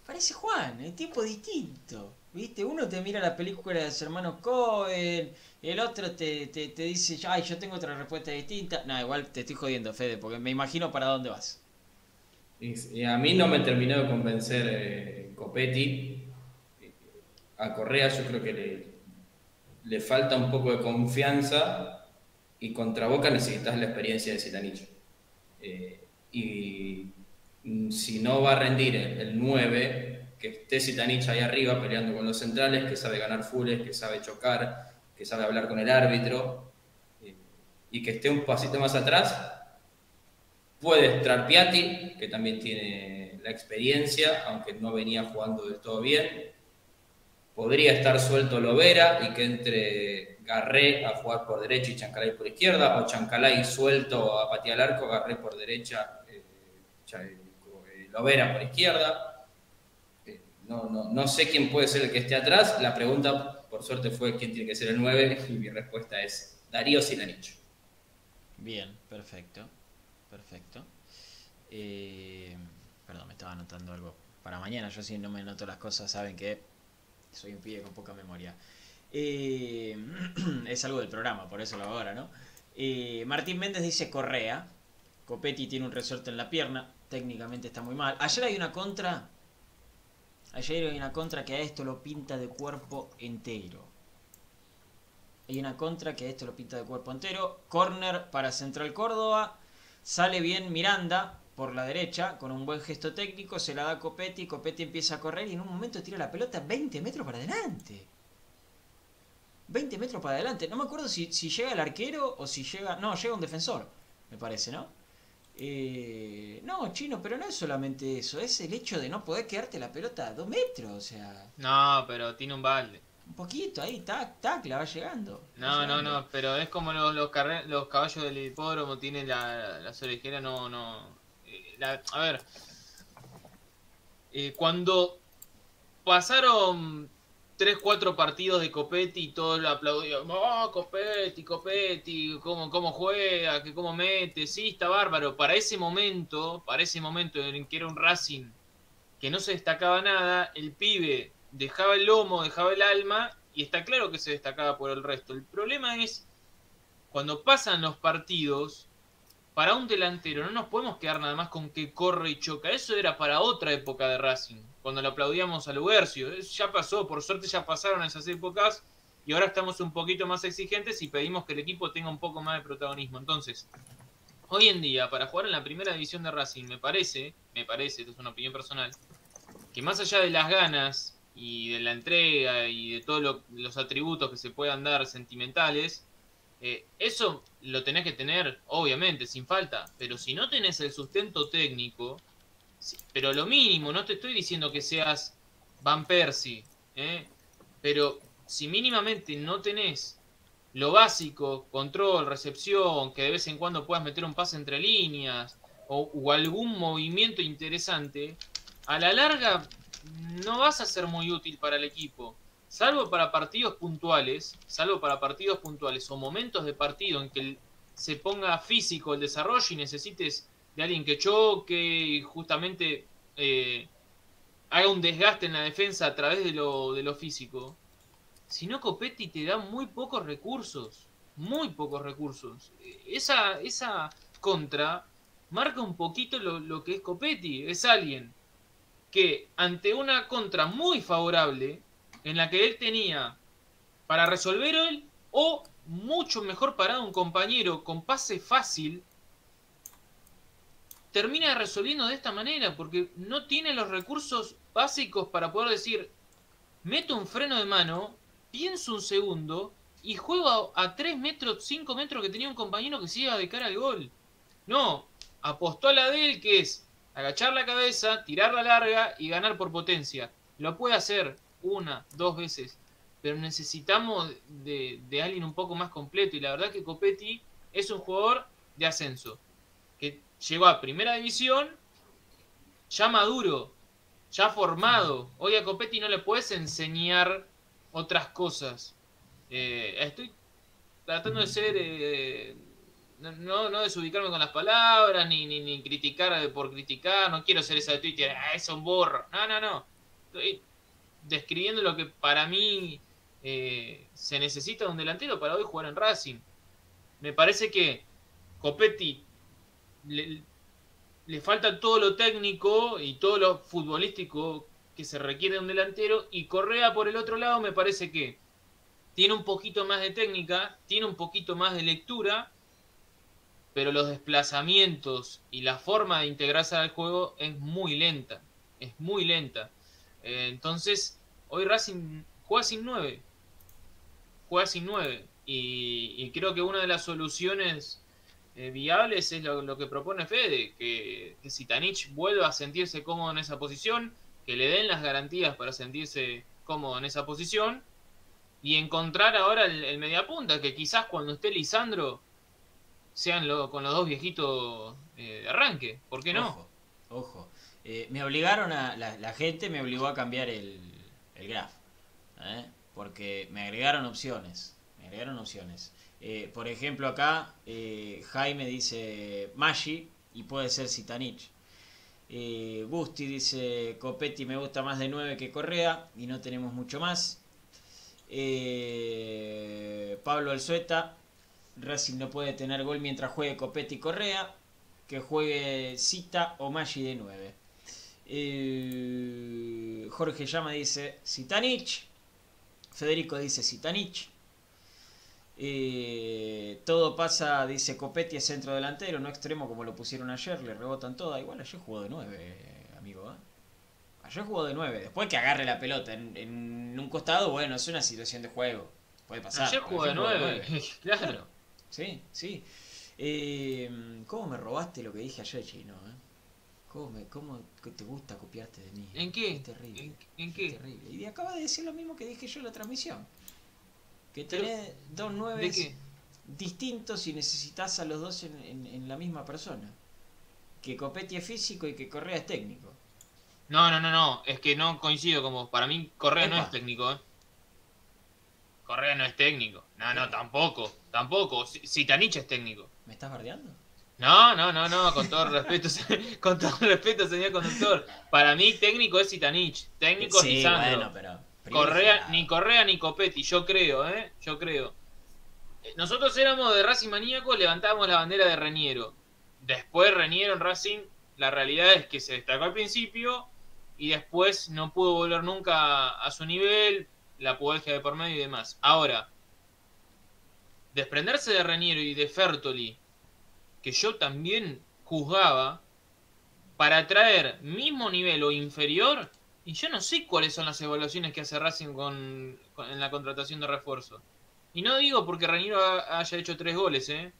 Parece Juan, es tipo distinto. ¿Viste? Uno te mira la película de los hermanos Cohen, el otro te, te, te dice, ay, yo tengo otra respuesta distinta. No, igual te estoy jodiendo, Fede, porque me imagino para dónde vas. Y, a mí no me terminó de convencer eh, Copetti. A Correa yo creo que le, le falta un poco de confianza y contra Boca necesitas la experiencia de Zitanich. Eh, y mm, si no va a rendir el, el 9, que esté Zitanich ahí arriba peleando con los centrales, que sabe ganar fules, que sabe chocar, que sabe hablar con el árbitro, eh, y que esté un pasito más atrás, puede estar Piatti, que también tiene la experiencia, aunque no venía jugando del todo bien. Podría estar suelto Lovera y que entre Garré a jugar por derecha y Chancalay por izquierda, o Chancalay suelto a patear al arco, Garré por derecha, Lovera por izquierda. no, no, no sé quién puede ser el que esté atrás. La pregunta, por suerte, fue quién tiene que ser el 9 y mi respuesta es Darío Silanich. Bien, perfecto. Perfecto. perdón, me estaba anotando algo para mañana. Yo si no me noto las cosas, saben que soy un pibe con poca memoria. Eh, es algo del programa, por eso lo hago ahora, ¿no? Eh, Martín Méndez dice Correa. Copetti tiene un resorte en la pierna. Técnicamente está muy mal. Ayer hay una contra. Ayer hay una contra que a esto lo pinta de cuerpo entero. Hay una contra que a esto lo pinta de cuerpo entero. Corner para Central Córdoba. Sale bien Miranda por la derecha con un buen gesto técnico. Se la da Copetti. Copetti empieza a correr y en un momento tira la pelota 20 metros para adelante. 20 metros para adelante. No me acuerdo si, llega el arquero o si llega. No, llega un defensor, me parece, ¿no? Eh, no, chino, pero no es solamente eso, es el hecho de no poder quedarte la pelota a 2 metros, o sea. No, pero tiene un balde. Un poquito ahí, tac, tac, la va llegando. No, no, no, pero es como los, los, los caballos del hipódromo tienen la, las orejeras, no, no. Eh, a ver, eh, cuando pasaron 3, 4 partidos de Copetti y todos lo aplaudían. ¡Oh, Copetti, Copetti! ¿Cómo, ¿Cómo juega? que ¿Cómo mete? Sí, está bárbaro. Para ese momento, para ese momento en que era un Racing que no se destacaba nada, el pibe dejaba el lomo, dejaba el alma y está claro que se destacaba por el resto. El problema es cuando pasan los partidos, para un delantero no nos podemos quedar nada más con que corre y choca. Eso era para otra época de Racing cuando le aplaudíamos a Lugercio. Ya pasó, por suerte ya pasaron esas épocas y ahora estamos un poquito más exigentes y pedimos que el equipo tenga un poco más de protagonismo. Entonces, hoy en día, para jugar en la primera división de Racing, me parece, me parece, esto es una opinión personal, que más allá de las ganas y de la entrega y de todos los atributos que se puedan dar sentimentales, eh, eso lo tenés que tener, obviamente, sin falta, pero si no tenés el sustento técnico, pero lo mínimo, no te estoy diciendo que seas Van Persie, ¿eh? pero si mínimamente no tenés lo básico, control, recepción, que de vez en cuando puedas meter un pase entre líneas o, algún movimiento interesante, a la larga no vas a ser muy útil para el equipo. Salvo para partidos puntuales, salvo para partidos puntuales o momentos de partido en que se ponga físico el desarrollo y necesites de alguien que choque y justamente eh, haga un desgaste en la defensa a través de lo, de lo físico. Si no, Copetti te da muy pocos recursos. Muy pocos recursos. Esa, esa contra marca un poquito lo, lo que es Copetti. Es alguien que ante una contra muy favorable, en la que él tenía para resolver él, o mucho mejor parado un compañero con pase fácil, termina resolviendo de esta manera, porque no tiene los recursos básicos para poder decir, meto un freno de mano, pienso un segundo y juego a, 3 metros, 5 metros que tenía un compañero que se iba de cara al gol. No, apostó a la de él que es agachar la cabeza, tirar la larga y ganar por potencia. Lo puede hacer una, dos veces, pero necesitamos de, de alguien un poco más completo y la verdad que Copetti es un jugador de ascenso llegó a primera división ya maduro, ya formado. Hoy a Copetti no le puedes enseñar otras cosas. Eh, estoy tratando de ser. Eh, no, no desubicarme con las palabras, ni, ni, criticar por criticar. No quiero ser esa de Twitter, ah, es un burro. No, no, no. Estoy describiendo lo que para mí eh, se necesita de un delantero para hoy jugar en Racing. Me parece que Copetti le, falta todo lo técnico y todo lo futbolístico que se requiere de un delantero. Y Correa, por el otro lado, me parece que tiene un poquito más de técnica, tiene un poquito más de lectura, pero los desplazamientos y la forma de integrarse al juego es muy lenta. Es muy lenta. Eh, entonces, hoy Racing juega sin 9. Juega sin 9. y creo que una de las soluciones eh, viables es lo, que propone Fede, que, que si Tanich vuelva a sentirse cómodo en esa posición, que le den las garantías para sentirse cómodo en esa posición y encontrar ahora el, mediapunta, que quizás cuando esté Lisandro sean con los dos viejitos eh, de arranque. ¿Por qué no? Ojo, ojo. Eh, me obligaron a. La, gente me obligó a cambiar el, el graph. ¿eh? Porque me agregaron opciones. Me agregaron opciones. Por ejemplo, acá Jaime dice Maggi y puede ser Citanich. Gusti dice Copetti me gusta más de 9 que Correa y no tenemos mucho más. Pablo Alzueta Racing no puede tener gol mientras juegue Copetti y Correa. Que juegue Cita o Maggi de 9. Eh, Jorge Llama dice Citanich. Federico dice Citanich. Eh, todo pasa, dice Copetti, es centro delantero, no extremo como lo pusieron ayer, le rebotan todas. Igual ayer jugó de 9, amigo. ¿eh? Ayer jugó de 9. Después que agarre la pelota en, en, un costado, bueno, es una situación de juego. Puede pasar. Ayer jugó de 9, claro. Sí, sí. Eh, ¿Cómo me robaste lo que dije ayer, chino? Eh? ¿Cómo, me, ¿Cómo te gusta copiarte de mí? ¿En qué? Es terrible. ¿En, qué? terrible. Y acaba de decir lo mismo que dije yo en la transmisión. Que tenés dos nueve distintos y necesitas a los dos en, en, la misma persona. Que Copetti es físico y que Correa es técnico. No, no, no, no. Es que no coincido como. Para mí, Correa no es técnico, ¿eh? Correa no es técnico. No, no, tampoco. Tampoco. Citanich es técnico. ¿Me estás bardeando? No, no, no, no, con todo respeto, con todo respeto, señor conductor. Para mí técnico es Citanich, técnico es Lisandro. pero Correa, ni Correa ni Copetti, yo creo, eh, yo creo. Nosotros éramos de Racing maníaco, levantábamos la bandera de Reñero. Después Reñero en Racing, la realidad es que se destacó al principio y después no pudo volver nunca a su nivel, la pubalgia de por medio y demás. Ahora, desprenderse de Reniero y de Fertoli, que yo también juzgaba, para traer mismo nivel o inferior, y yo no sé cuáles son las evaluaciones que hace Racing con, en la contratación de refuerzo. Y no digo porque Reniero haya hecho tres goles, ¿eh?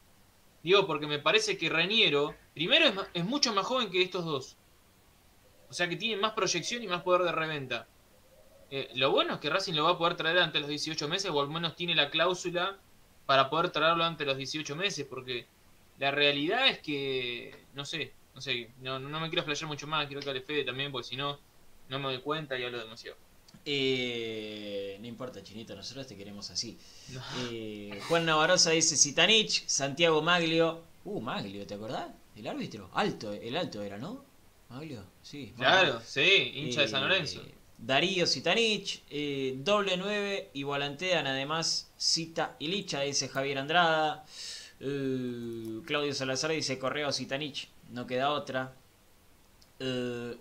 Digo porque me parece que Reniero, primero, es, es mucho más joven que estos dos. O sea que tiene más proyección y más poder de reventa. Eh, lo bueno es que Racing lo va a poder traer ante los 18 meses, o al menos tiene la cláusula para poder traerlo ante los 18 meses, porque la realidad es que, no sé, no sé, no, no me quiero flashear mucho más, quiero que hable Fede también, porque si no, no me doy cuenta y hablo demasiado. Eh, no importa, Chinito, nosotros te queremos así. Eh, Juan Navarroza dice Citanich, Santiago Maglio. Uh, Maglio, ¿te acordás? El árbitro. Alto, el alto era, ¿no? Maglio, sí. Claro, sí, hincha de San eh, Lorenzo. Darío Citanich, eh, doble 9 y volantean además Cita y Licha, dice Javier Andrada. Eh, Claudio Salazar dice Correo Citanich, no queda otra. Eh,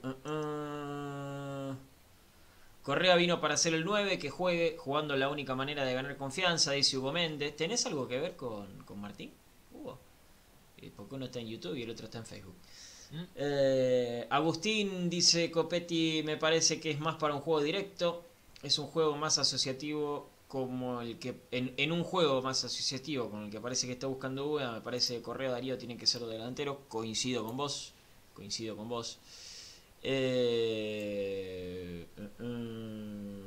Correa vino para ser el 9, que juegue, jugando la única manera de ganar confianza, dice Hugo Méndez. ¿Tenés algo que ver con, con Martín? Hugo. Porque uno está en YouTube y el otro está en Facebook. Eh, Agustín dice Copetti me parece que es más para un juego directo, es un juego más asociativo como el que en, un juego más asociativo con el que parece que está buscando Uga, me parece que Correa Darío tiene que ser delantero, coincido con vos, coincido con vos. Eh, mm,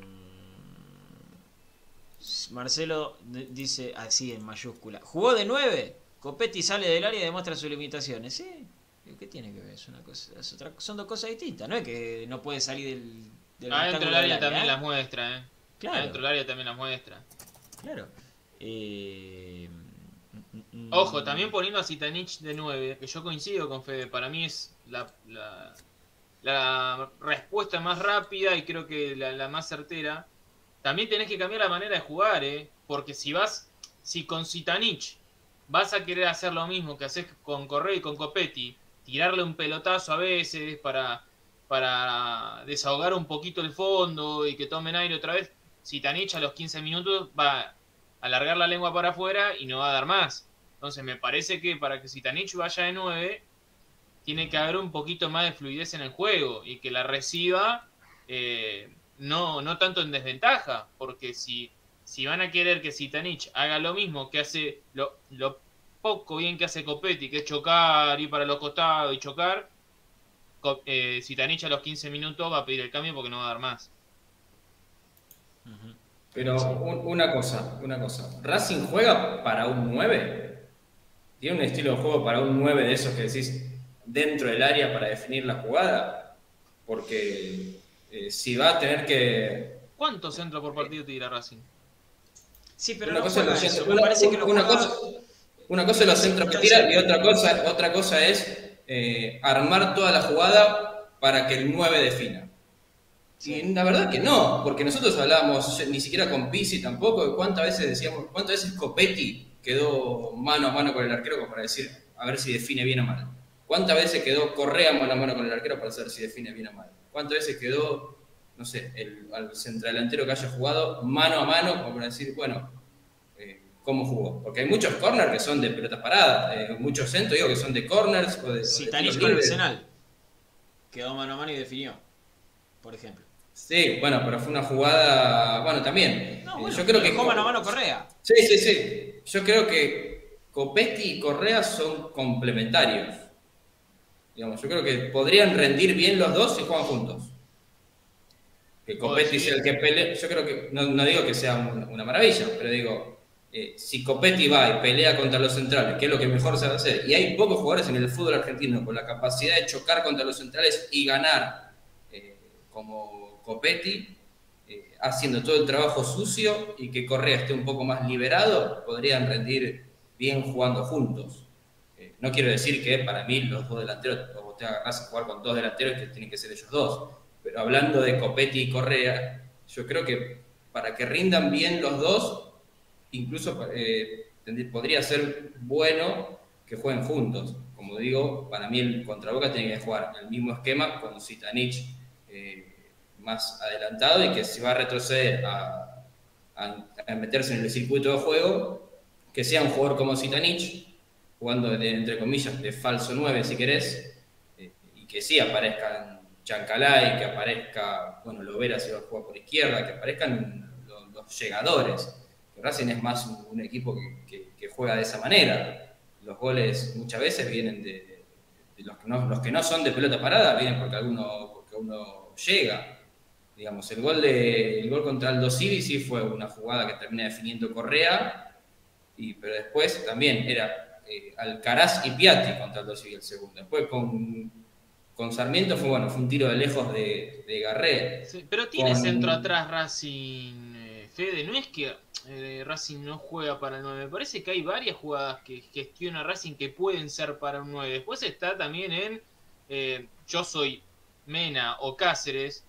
Marcelo dice así en mayúscula, jugó de 9, Copetti sale del área y demuestra sus limitaciones, sí, ¿Qué tiene que ver? Es una cosa, son dos cosas distintas, no es que no puede salir del, del Adentro del área también las muestra, ¿eh? Claro. Adentro del área también las muestra. Claro. Eh... Mm, Ojo, también poniendo a Zitanich de 9, que yo coincido con Fede, para mí es la, respuesta más rápida y creo que la, más certera. También tenés que cambiar la manera de jugar, ¿eh? Porque si vas, si con Zitanich vas a querer hacer lo mismo que haces con Correa y con Copetti, tirarle un pelotazo a veces para, para desahogar un poquito el fondo y que tomen aire otra vez, si Tanich a los 15 minutos va a alargar la lengua para afuera y no va a dar más. Entonces me parece que para que Sitanich vaya de 9, tiene que haber un poquito más de fluidez en el juego y que la reciba eh, no, no tanto en desventaja, porque si, si van a querer que Sitanich haga lo mismo que hace lo, lo poco bien que hace Copetti, que es chocar, ir para los costados y chocar, eh, a los 15 minutos va a pedir el cambio porque no va a dar más. Pero una cosa, una cosa. ¿Racing juega para un 9? ¿Tiene un estilo de juego para un 9 de esos que decís dentro del área para definir la jugada? Porque eh, si va a tener que... ¿Cuántos centros por partido tira Racing? Sí, pero una cosa es los centros que tira y otra cosa, otra cosa es eh, armar toda la jugada para que el 9 defina. Y la verdad que no, porque nosotros hablábamos, ni siquiera con Pisi tampoco, de cuántas veces decíamos, cuántas veces Copetti quedó mano a mano con el arquero para decir, a ver si define bien o mal. ¿Cuántas veces quedó Correa mano a mano con el arquero para saber si define bien o mal? ¿Cuántas veces quedó, no sé, el, al centrodelantero que haya jugado mano a mano como para decir, bueno, eh, cómo jugó? Porque hay muchos corners que son de pelotas paradas, eh, muchos centros, digo, que son de corners o de... Si con el Arsenal quedó mano a mano y definió, por ejemplo. Sí, bueno, pero fue una jugada, bueno, también. No, yo creo que mano a mano Correa. Sí, sí, sí. Yo creo que Copetti y Correa son complementarios. Digamos, yo creo que podrían rendir bien los dos si juegan juntos. Que Copetti sea el que pelee. Yo creo que, no, digo que sea una maravilla, pero digo, eh, si Copetti va y pelea contra los centrales, que es lo que mejor se va a hacer, y hay pocos jugadores en el fútbol argentino con la capacidad de chocar contra los centrales y ganar eh, como Copetti eh, haciendo todo el trabajo sucio y que Correa esté un poco más liberado, podrían rendir bien jugando juntos. Eh, no quiero decir que para mí los dos delanteros, o te agarras a jugar con dos delanteros que tienen que ser ellos dos, pero hablando de Copetti y Correa, yo creo que para que rindan bien los dos, incluso eh, podría ser bueno que jueguen juntos. Como digo, para mí el contra Boca tiene que jugar el mismo esquema con Zitanich más adelantado y que si va a retroceder a, meterse en el circuito de juego, que sea un jugador como Zitanich, jugando entre comillas de falso 9 si querés, eh, y que sí aparezcan Chancalay, que aparezca, bueno, Lovera si va a jugar por izquierda, que aparezcan los, llegadores. Racing es más un, equipo que, juega de esa manera. Los goles muchas veces vienen de, los, que no, los que no son de pelota parada, vienen porque alguno, porque uno llega. Digamos, el gol, de, el gol contra Aldo Civi sí fue una jugada que termina definiendo Correa, y, pero después también era eh, Alcaraz y Piatti contra Aldo Civi el segundo. Después con, con Sarmiento fue bueno, fue un tiro de lejos de, de Garré. pero tiene centro atrás Racing, eh, Fede, no es que eh, Racing no juega para el 9, me parece que hay varias jugadas que gestiona Racing que pueden ser para un 9. Después está también en yo soy Mena o Cáceres,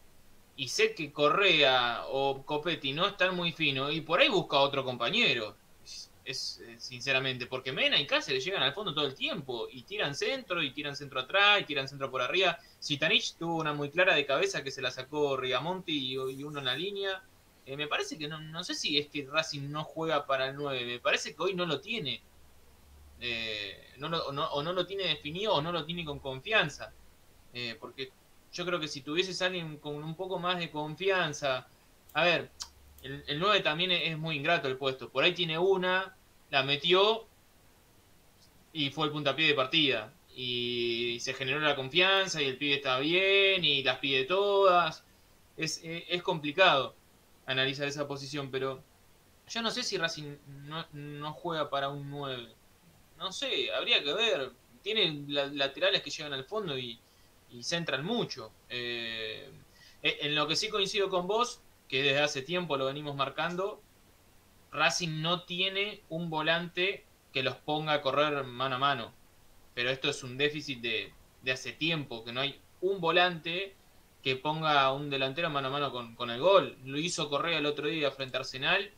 y sé que Correa o Copetti no están muy finos y por ahí busca otro compañero. Es, eh, sinceramente, porque Mena y Cáceres llegan al fondo todo el tiempo y tiran centro y tiran centro atrás y tiran centro por arriba. Sitanich tuvo una muy clara de cabeza que se la sacó Rigamonti y, uno en la línea. Eh, me parece que no, no sé si es que Racing no juega para el 9, me parece que hoy no lo tiene. Eh, no o, no, lo tiene definido o no lo tiene con confianza. porque yo creo que si tuvieses alguien con un poco más de confianza, a ver, el, 9 también es muy ingrato el puesto, por ahí tiene una, la metió y fue el puntapié de partida. Y se generó la confianza y el pibe está bien y las pide todas. Es, es, complicado analizar esa posición, pero yo no sé si Racing no, juega para un 9. No sé, habría que ver. Tiene laterales que llegan al fondo y, y centran mucho. Eh, en lo que sí coincido con vos, que desde hace tiempo lo venimos marcando, Racing no tiene un volante que los ponga a correr mano a mano. Pero esto es un déficit de, hace tiempo, que no hay un volante que ponga un delantero mano a mano con, el gol. Lo hizo Correa el otro día frente a Arsenal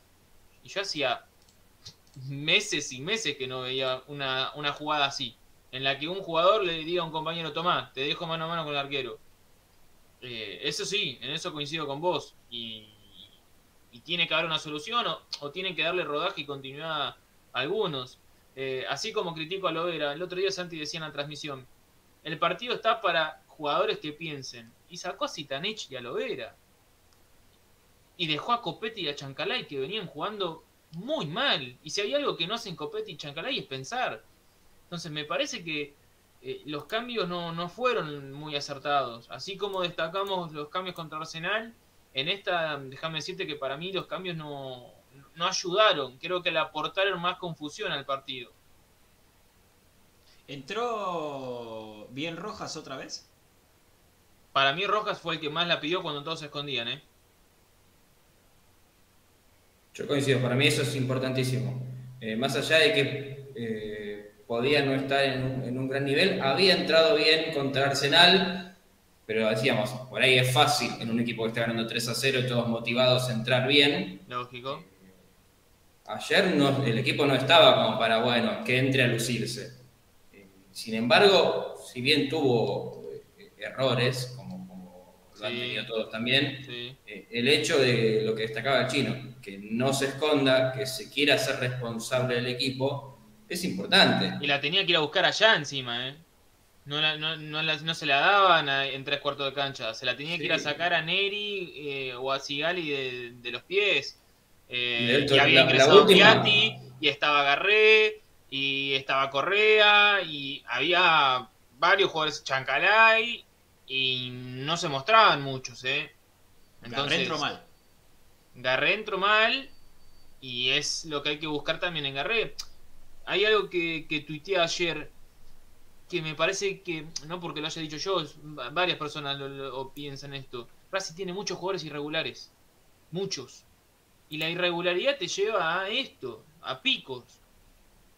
y yo hacía meses y meses que no veía una, una jugada así en la que un jugador le diga a un compañero, Tomás, te dejo mano a mano con el arquero. Eh, eso sí, en eso coincido con vos. Y, tiene que haber una solución o, tienen que darle rodaje y continuidad a algunos. Eh, así como critico a Lovera, el otro día Santi decía en la transmisión, el partido está para jugadores que piensen. Y sacó a Sitanich y a Lovera. Y dejó a Copetti y a Chancalay que venían jugando muy mal. Y si hay algo que no hacen Copetti y Chancalay es pensar. Entonces me parece que eh, los cambios no, fueron muy acertados. Así como destacamos los cambios contra Arsenal, en esta, déjame decirte que para mí los cambios no, no ayudaron. Creo que le aportaron más confusión al partido. ¿Entró bien Rojas otra vez? Para mí Rojas fue el que más la pidió cuando todos se escondían, ¿eh? Yo coincido, para mí eso es importantísimo. Eh, más allá de que eh, podía no estar en un, en un, gran nivel, había entrado bien contra Arsenal, pero decíamos, por ahí es fácil en un equipo que está ganando 3 a 0 y todos motivados a entrar bien. Lógico. Ayer no, el equipo no estaba como para, bueno, que entre a lucirse. Sin embargo, si bien tuvo eh, errores, como, como lo han tenido todos también, Sí. eh, el hecho de lo que destacaba el chino, que no se esconda, que se quiera hacer responsable del equipo, es importante. Y la tenía que ir a buscar allá encima, ¿eh? No, la- no, no, la- no se la daban a- en tres cuartos de cancha. Se la tenía que ir a sacar a Neri eh, o a Sigali de, de los pies. Eh, Y de hecho, y había la- la ingresado última- Piatti, y estaba Garré, y estaba Correa, y había varios jugadores Chancalay, y no se mostraban muchos, ¿eh? Garré entró mal. Garré entró mal y es lo que hay que buscar también en Garré. Hay algo que, que tuiteé ayer que me parece que, no porque lo haya dicho yo, varias personas lo, lo- piensan esto. Racing tiene muchos jugadores irregulares. Muchos. Y la irregularidad te lleva a esto, a picos.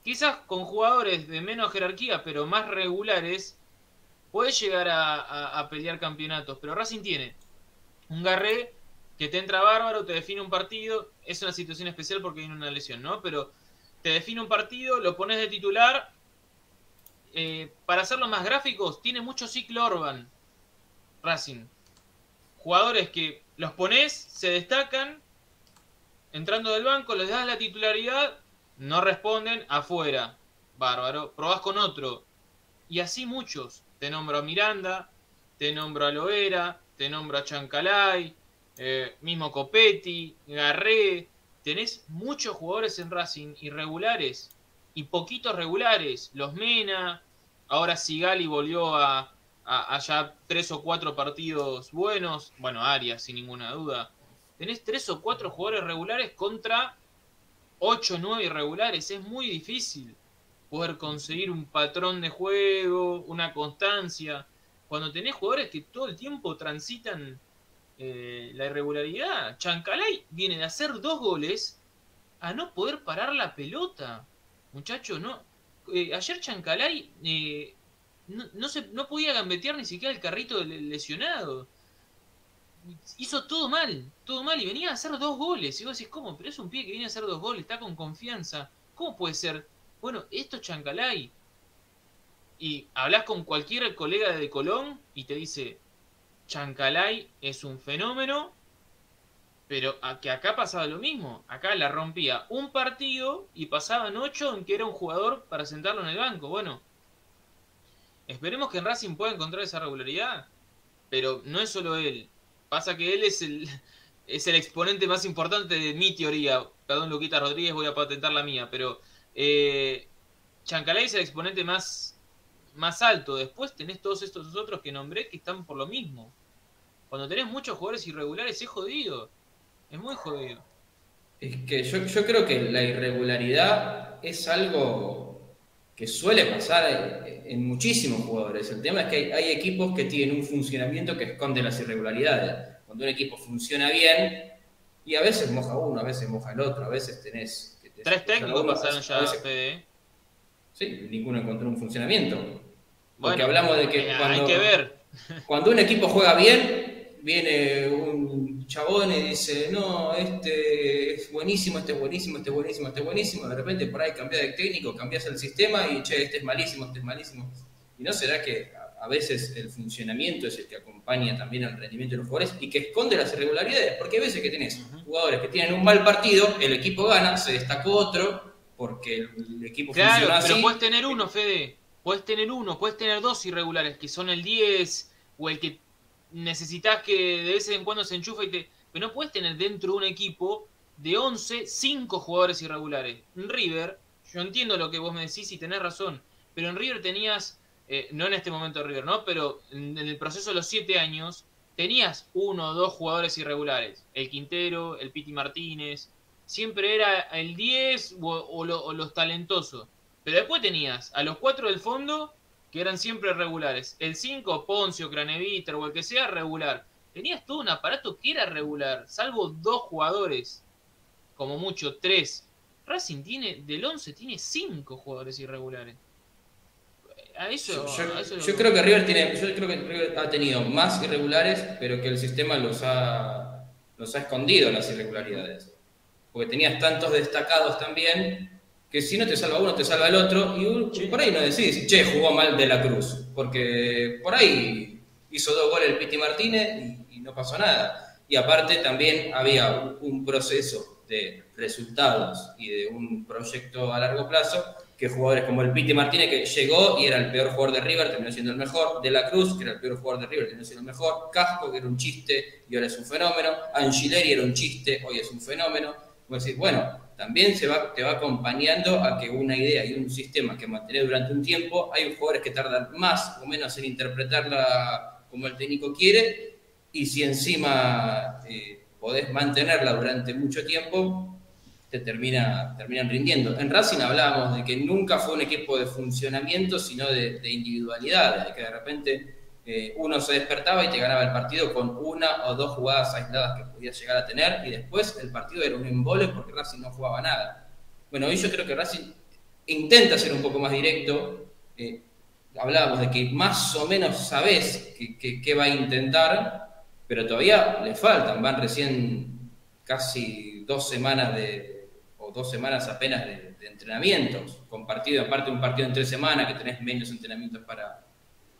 Quizás con jugadores de menos jerarquía, pero más regulares, puedes llegar a, a- pelear campeonatos. Pero Racing tiene un Garré que te entra bárbaro, te define un partido. Es una situación especial porque viene una lesión, ¿no? Pero te define un partido, lo pones de titular. Eh, para hacerlo más gráficos, tiene mucho ciclo Orban. Racing. Jugadores que los pones, se destacan, entrando del banco, les das la titularidad, no responden, afuera. Bárbaro. Probás con otro. Y así muchos. Te nombro a Miranda, te nombro a Loera, te nombro a Chancalay, eh, mismo Copetti, Garré. Tenés muchos jugadores en Racing irregulares y poquitos regulares. Los Mena, ahora Sigali volvió a, a, ya tres o cuatro partidos buenos. Bueno, Arias, sin ninguna duda. Tenés tres o cuatro jugadores regulares contra ocho o nueve irregulares. Es muy difícil poder conseguir un patrón de juego, una constancia. Cuando tenés jugadores que todo el tiempo transitan eh, la irregularidad. Chancalay viene de hacer dos goles a no poder parar la pelota. Muchacho, no. eh, ayer Chancalay eh, no, no, se, no podía gambetear ni siquiera el carrito lesionado. Hizo todo mal, todo mal. Y venía a hacer dos goles. Y vos decís, ¿cómo? Pero es un pie que viene a hacer dos goles, está con confianza. ¿Cómo puede ser? Bueno, esto es Chancalay. Y hablas con cualquier colega de Colón y te dice, Chancalay es un fenómeno, pero a que acá pasaba lo mismo. Acá la rompía un partido y pasaban ocho en que era un jugador para sentarlo en el banco. Bueno, esperemos que en Racing pueda encontrar esa regularidad, pero no es solo él. Pasa que él es el, es el exponente más importante de mi teoría. Perdón, Luquita Rodríguez, voy a patentar la mía, pero eh, Chancalay es el exponente más, más alto. Después tenés todos estos otros que nombré que están por lo mismo. Cuando tenés muchos jugadores irregulares es jodido. Es muy jodido. Es que yo, yo creo que la irregularidad es algo que suele pasar en, en muchísimos jugadores. El tema es que hay, hay, equipos que tienen un funcionamiento que esconde las irregularidades. Cuando un equipo funciona bien, y a veces moja uno, a veces moja el otro, a veces tenés... Que te, Tres técnicos uno, pasaron ya, veces, Fede. Sí, ninguno encontró un funcionamiento. Porque Bueno, hablamos de que eh, cuando, hay que ver. cuando un equipo juega bien, viene un chabón y dice, no, este es buenísimo, este es buenísimo, este es buenísimo, este es buenísimo. De repente por ahí cambias de técnico, cambias el sistema y, che, este es malísimo, este es malísimo. ¿Y no será que a veces el funcionamiento es el que acompaña también al rendimiento de los jugadores y que esconde las irregularidades? Porque hay veces que tenés jugadores que tienen un mal partido, el equipo gana, se destacó otro, porque el equipo Claro, funciona pero así. puedes tener uno, Fede. Puedes tener uno, puedes tener dos irregulares, que son el 10 o el que necesitas que de vez en cuando se enchufa y te. Pero no puedes tener dentro de un equipo de 11, 5 jugadores irregulares. En River, yo entiendo lo que vos me decís y tenés razón, pero en River tenías, eh, no en este momento River, ¿no? Pero en, el proceso de los 7 años, tenías uno o dos jugadores irregulares. El Quintero, el Piti Martínez. Siempre era el 10 o, los talentosos. Pero después tenías a los cuatro del fondo que eran siempre regulares. El 5, Poncio, Craneviter o el que sea, regular. Tenías todo un aparato que era regular, salvo dos jugadores, como mucho, tres. Racing tiene, del 11 tiene cinco jugadores irregulares. A eso, yo, creo que River tiene, yo creo que River ha tenido más irregulares, pero que el sistema los ha, los ha escondido las irregularidades. Porque tenías tantos destacados también que si no te salva uno, te salva el otro, y por ahí no decís, che, jugó mal de la Cruz, porque por ahí hizo dos goles el Piti Martínez y, no pasó nada. Y aparte también había un proceso de resultados y de un proyecto a largo plazo que jugadores como el Piti Martínez, que llegó y era el peor jugador de River, terminó siendo el mejor, De la Cruz, que era el peor jugador de River, terminó siendo el mejor, Casco, que era un chiste y ahora es un fenómeno, Angileri era un chiste, hoy es un fenómeno. Bueno, también se va, te va acompañando a que una idea y un sistema que mantener durante un tiempo, hay jugadores que tardan más o menos en interpretarla como el técnico quiere, y si encima eh, podés mantenerla durante mucho tiempo, te termina, terminan rindiendo. En Racing hablábamos de que nunca fue un equipo de funcionamiento, sino de, de individualidad, de que de repente uno se despertaba y te ganaba el partido con una o dos jugadas aisladas que podías llegar a tener y después el partido era un embole porque Racing no jugaba nada. Bueno, hoy yo creo que Racing intenta ser un poco más directo. Eh, hablábamos de que más o menos sabes qué va a intentar, pero todavía le faltan, van recién casi dos semanas de, o dos semanas apenas de, entrenamientos, con partido, aparte un partido en tres semanas, que tenés menos entrenamientos para,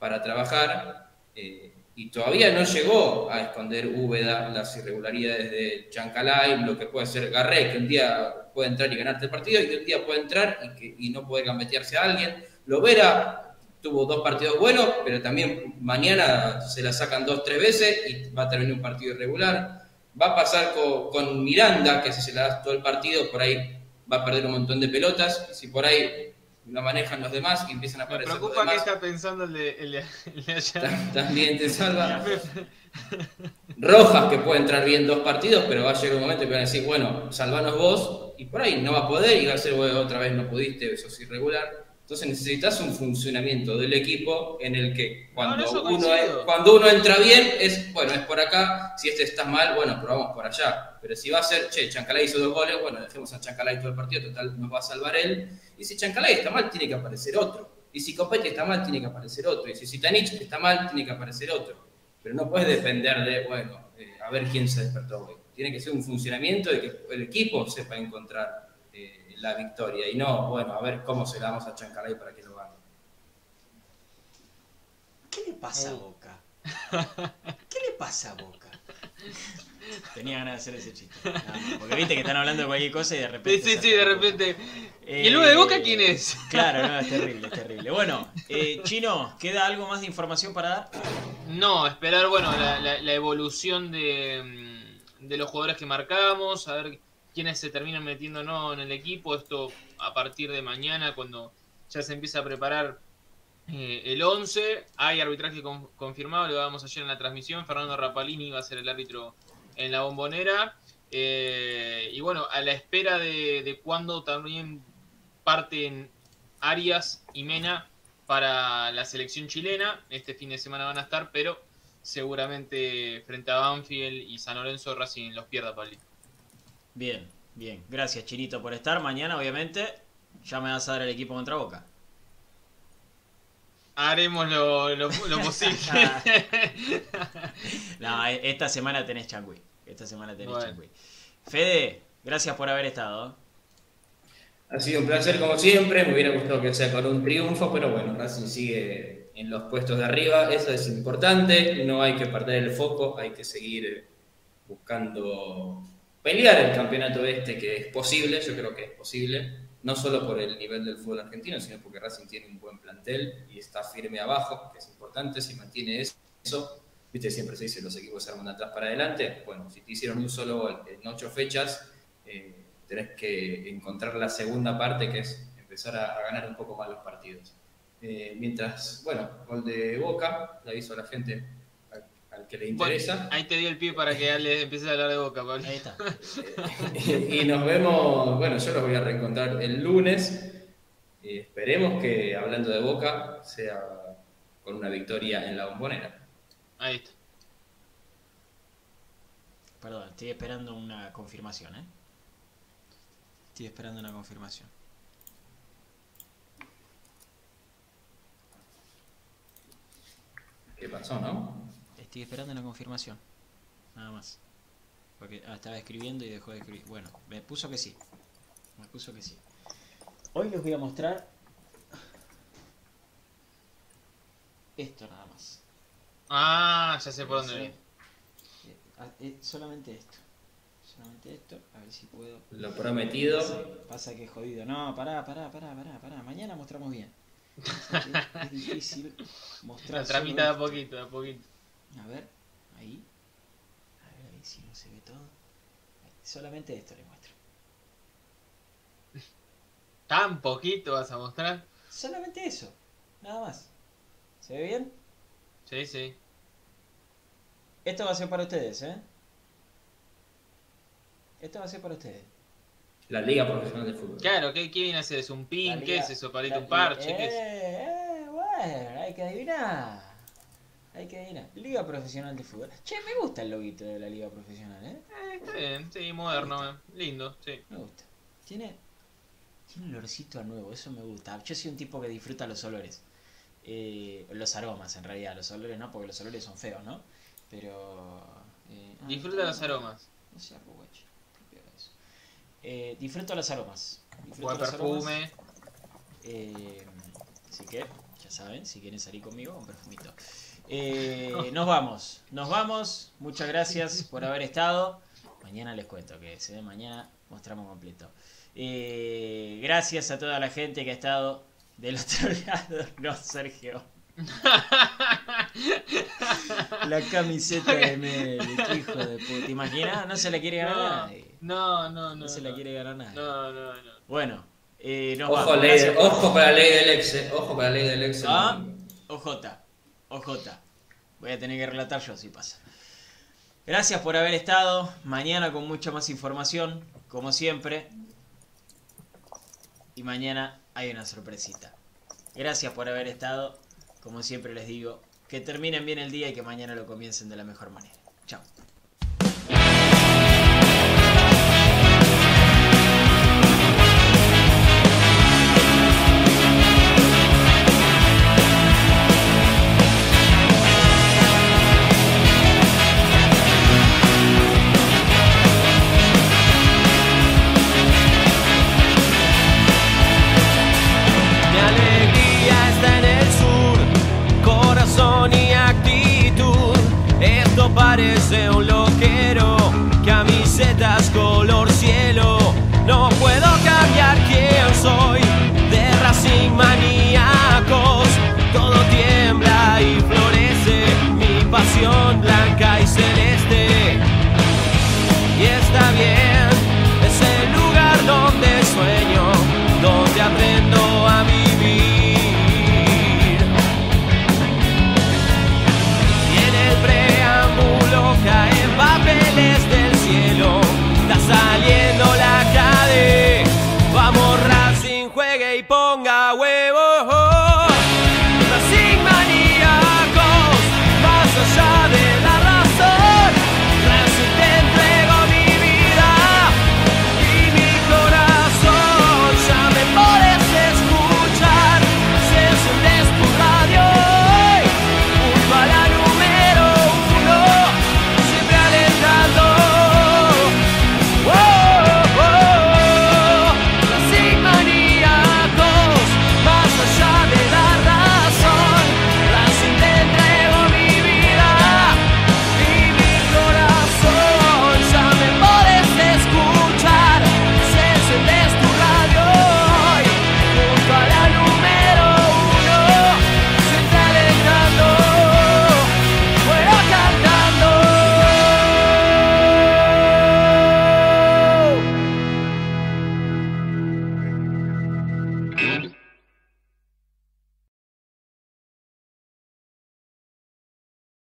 para trabajar eh, y todavía no llegó a esconder Úbeda las irregularidades de Chancalay, lo que puede ser Garré, que un día puede entrar y ganarte el partido y un día puede entrar y, que, no puede gambetearse a alguien. Lovera tuvo dos partidos buenos, pero también mañana se la sacan dos, tres veces y va a terminar un partido irregular. Va a pasar con, Miranda, que si se la da todo el partido, por ahí va a perder un montón de pelotas. Si por ahí lo manejan los demás y empiezan a aparecer. Me preocupa que está pensando el de, el allá. También te salva. Rojas que puede entrar bien dos partidos, pero va a llegar un momento que van a decir, bueno, salvanos vos, y por ahí no va a poder, y va a ser, bueno, otra vez no pudiste, eso es irregular. Entonces necesitas un funcionamiento del equipo en el que cuando, uno, cuando uno entra bien es, bueno, es por acá, si este está mal, bueno, probamos por allá. Pero si va a ser, che, Chancalay hizo dos goles, bueno, dejemos a Chancalay todo el partido, total nos va a salvar él. Y si Chancalay está mal, tiene que aparecer otro. Y si Copete está mal, tiene que aparecer otro. Y si Sitanich está mal, tiene que aparecer otro. Pero no puedes depender de, bueno, eh, a ver quién se despertó hoy. Tiene que ser un funcionamiento de que el equipo sepa encontrar la victoria y no, bueno, a ver cómo se la damos a Chancalay para que lo gane. ¿Qué le pasa a Boca? ¿Qué le pasa a Boca? Tenía ganas de hacer ese chiste. porque viste que están hablando de cualquier cosa y de repente. Sí, sí, sí, de repente. ¿Y el 9 de Boca quién es? Claro, no, es terrible, es terrible. Bueno, eh, Chino, ¿queda algo más de información para dar? No, esperar, bueno, la, la evolución de, mm, de los jugadores que marcamos, a ver quiénes se terminan metiendo no en el equipo. Esto a partir de mañana, cuando ya se empieza a preparar eh, el 11. Hay arbitraje confirmado, lo dábamos ayer en la transmisión. Fernando Rapalini va a ser el árbitro en la bombonera. Eh, y bueno, a la espera de, de cuándo también parten Arias y Mena para la selección chilena. Este fin de semana van a estar, pero seguramente frente a Banfield y San Lorenzo Racing los pierda, Pablito. Bien, bien. Gracias, Chirito, por estar. Mañana, obviamente, ya me vas a dar el equipo contra Boca. Haremos lo, posible. no, e, esta semana tenés changui. Esta semana tenés changui. Fede, gracias por haber estado. Ha sido un placer como siempre. Me hubiera gustado que sea con un triunfo, pero bueno, Racing sigue en los puestos de arriba. Eso es importante. No hay que perder el foco, hay que seguir buscando pelear el campeonato este, que es posible, yo creo que es posible, no solo por el nivel del fútbol argentino, sino porque Racing tiene un buen plantel y está firme abajo, que es importante, si mantiene eso, viste, siempre se dice los equipos se arman atrás para adelante, bueno, si te hicieron un solo gol en ocho fechas, eh, tenés que encontrar la segunda parte, que es empezar a, ganar un poco más los partidos. Eh, mientras, bueno, gol de Boca, le aviso a la gente, a, al que le interesa. ahí te di el pie para que Ale empieces a hablar de boca, Pablo. Ahí está. y nos vemos, bueno, yo los voy a reencontrar el lunes. Y esperemos que hablando de Boca sea con una victoria en la bombonera. Ahí está. Perdón, estoy esperando una confirmación, ¿eh? Estoy esperando una confirmación. ¿Qué pasó, no? Estoy esperando una confirmación. Nada más. Porque ah, estaba escribiendo y dejó de escribir. Bueno, me puso que sí. Me puso que sí. Hoy les voy a mostrar esto nada más. Ah, ya sé por dónde viene. Eh, ah, eh, solamente esto. Solamente esto. A ver si puedo. Lo prometido. Pasa que es jodido. No, pará, pará, pará, pará, pará. Mañana mostramos bien. Es difícil mostrar. La tramita de a poquito, de a poquito. A ver, ahí. A ver ahí si no se ve todo. Solamente esto le muestro. ¿Tan poquito vas a mostrar? Solamente eso. Nada más. ¿Se ve bien? Sí, sí. Esto va a ser para ustedes, ¿eh? Esto va a ser para ustedes. La Liga Profesional de Fútbol. Claro, ¿qué, qué viene a hacer? ¿Es un pin? ¿Qué es eso? ¿Palito un parche? Eh, ¿Qué es? eh, bueno, hay que adivinar. Hay que adivinar. Liga Profesional de Fútbol. Che, me gusta el loguito de la Liga Profesional, ¿eh? Eh, está bien, sí, moderno, eh. lindo, sí. Me gusta. Tiene, tiene un olorcito a nuevo, eso me gusta. Yo soy un tipo que disfruta los olores. Eh, los aromas, en realidad. Los olores no, porque los olores son feos, ¿no? Pero... eh, ah, Disfruta los aromas. No sé, Arruguache. ¿Qué pega eso? Eh, disfruto los aromas. Disfruto Buen los aromas. perfume. Eh, así que, ya saben, si quieren salir conmigo, un perfumito. Eh, nos vamos, nos vamos. Muchas gracias por haber estado. Mañana les cuento que se ve mañana, mostramos completo. Eh, gracias a toda la gente que ha estado del otro lado. No, Sergio. La camiseta de Meli, hijo de puta. ¿Te imaginas? No se la quiere ganar No, nadie. no, no, no. No se la quiere ganar nadie. No, no, no. Bueno, eh, nos Ojo, vamos. ley, ojo con la ley del ex. Ojo con la ley del ex. Ah, OJ, OJ. Voy a tener que relatar yo si pasa. Gracias por haber estado. Mañana con mucha más información, como siempre. Y mañana hay una sorpresita. Gracias por haber estado. Como siempre les digo, que terminen bien el día y que mañana lo comiencen de la mejor manera. Chao.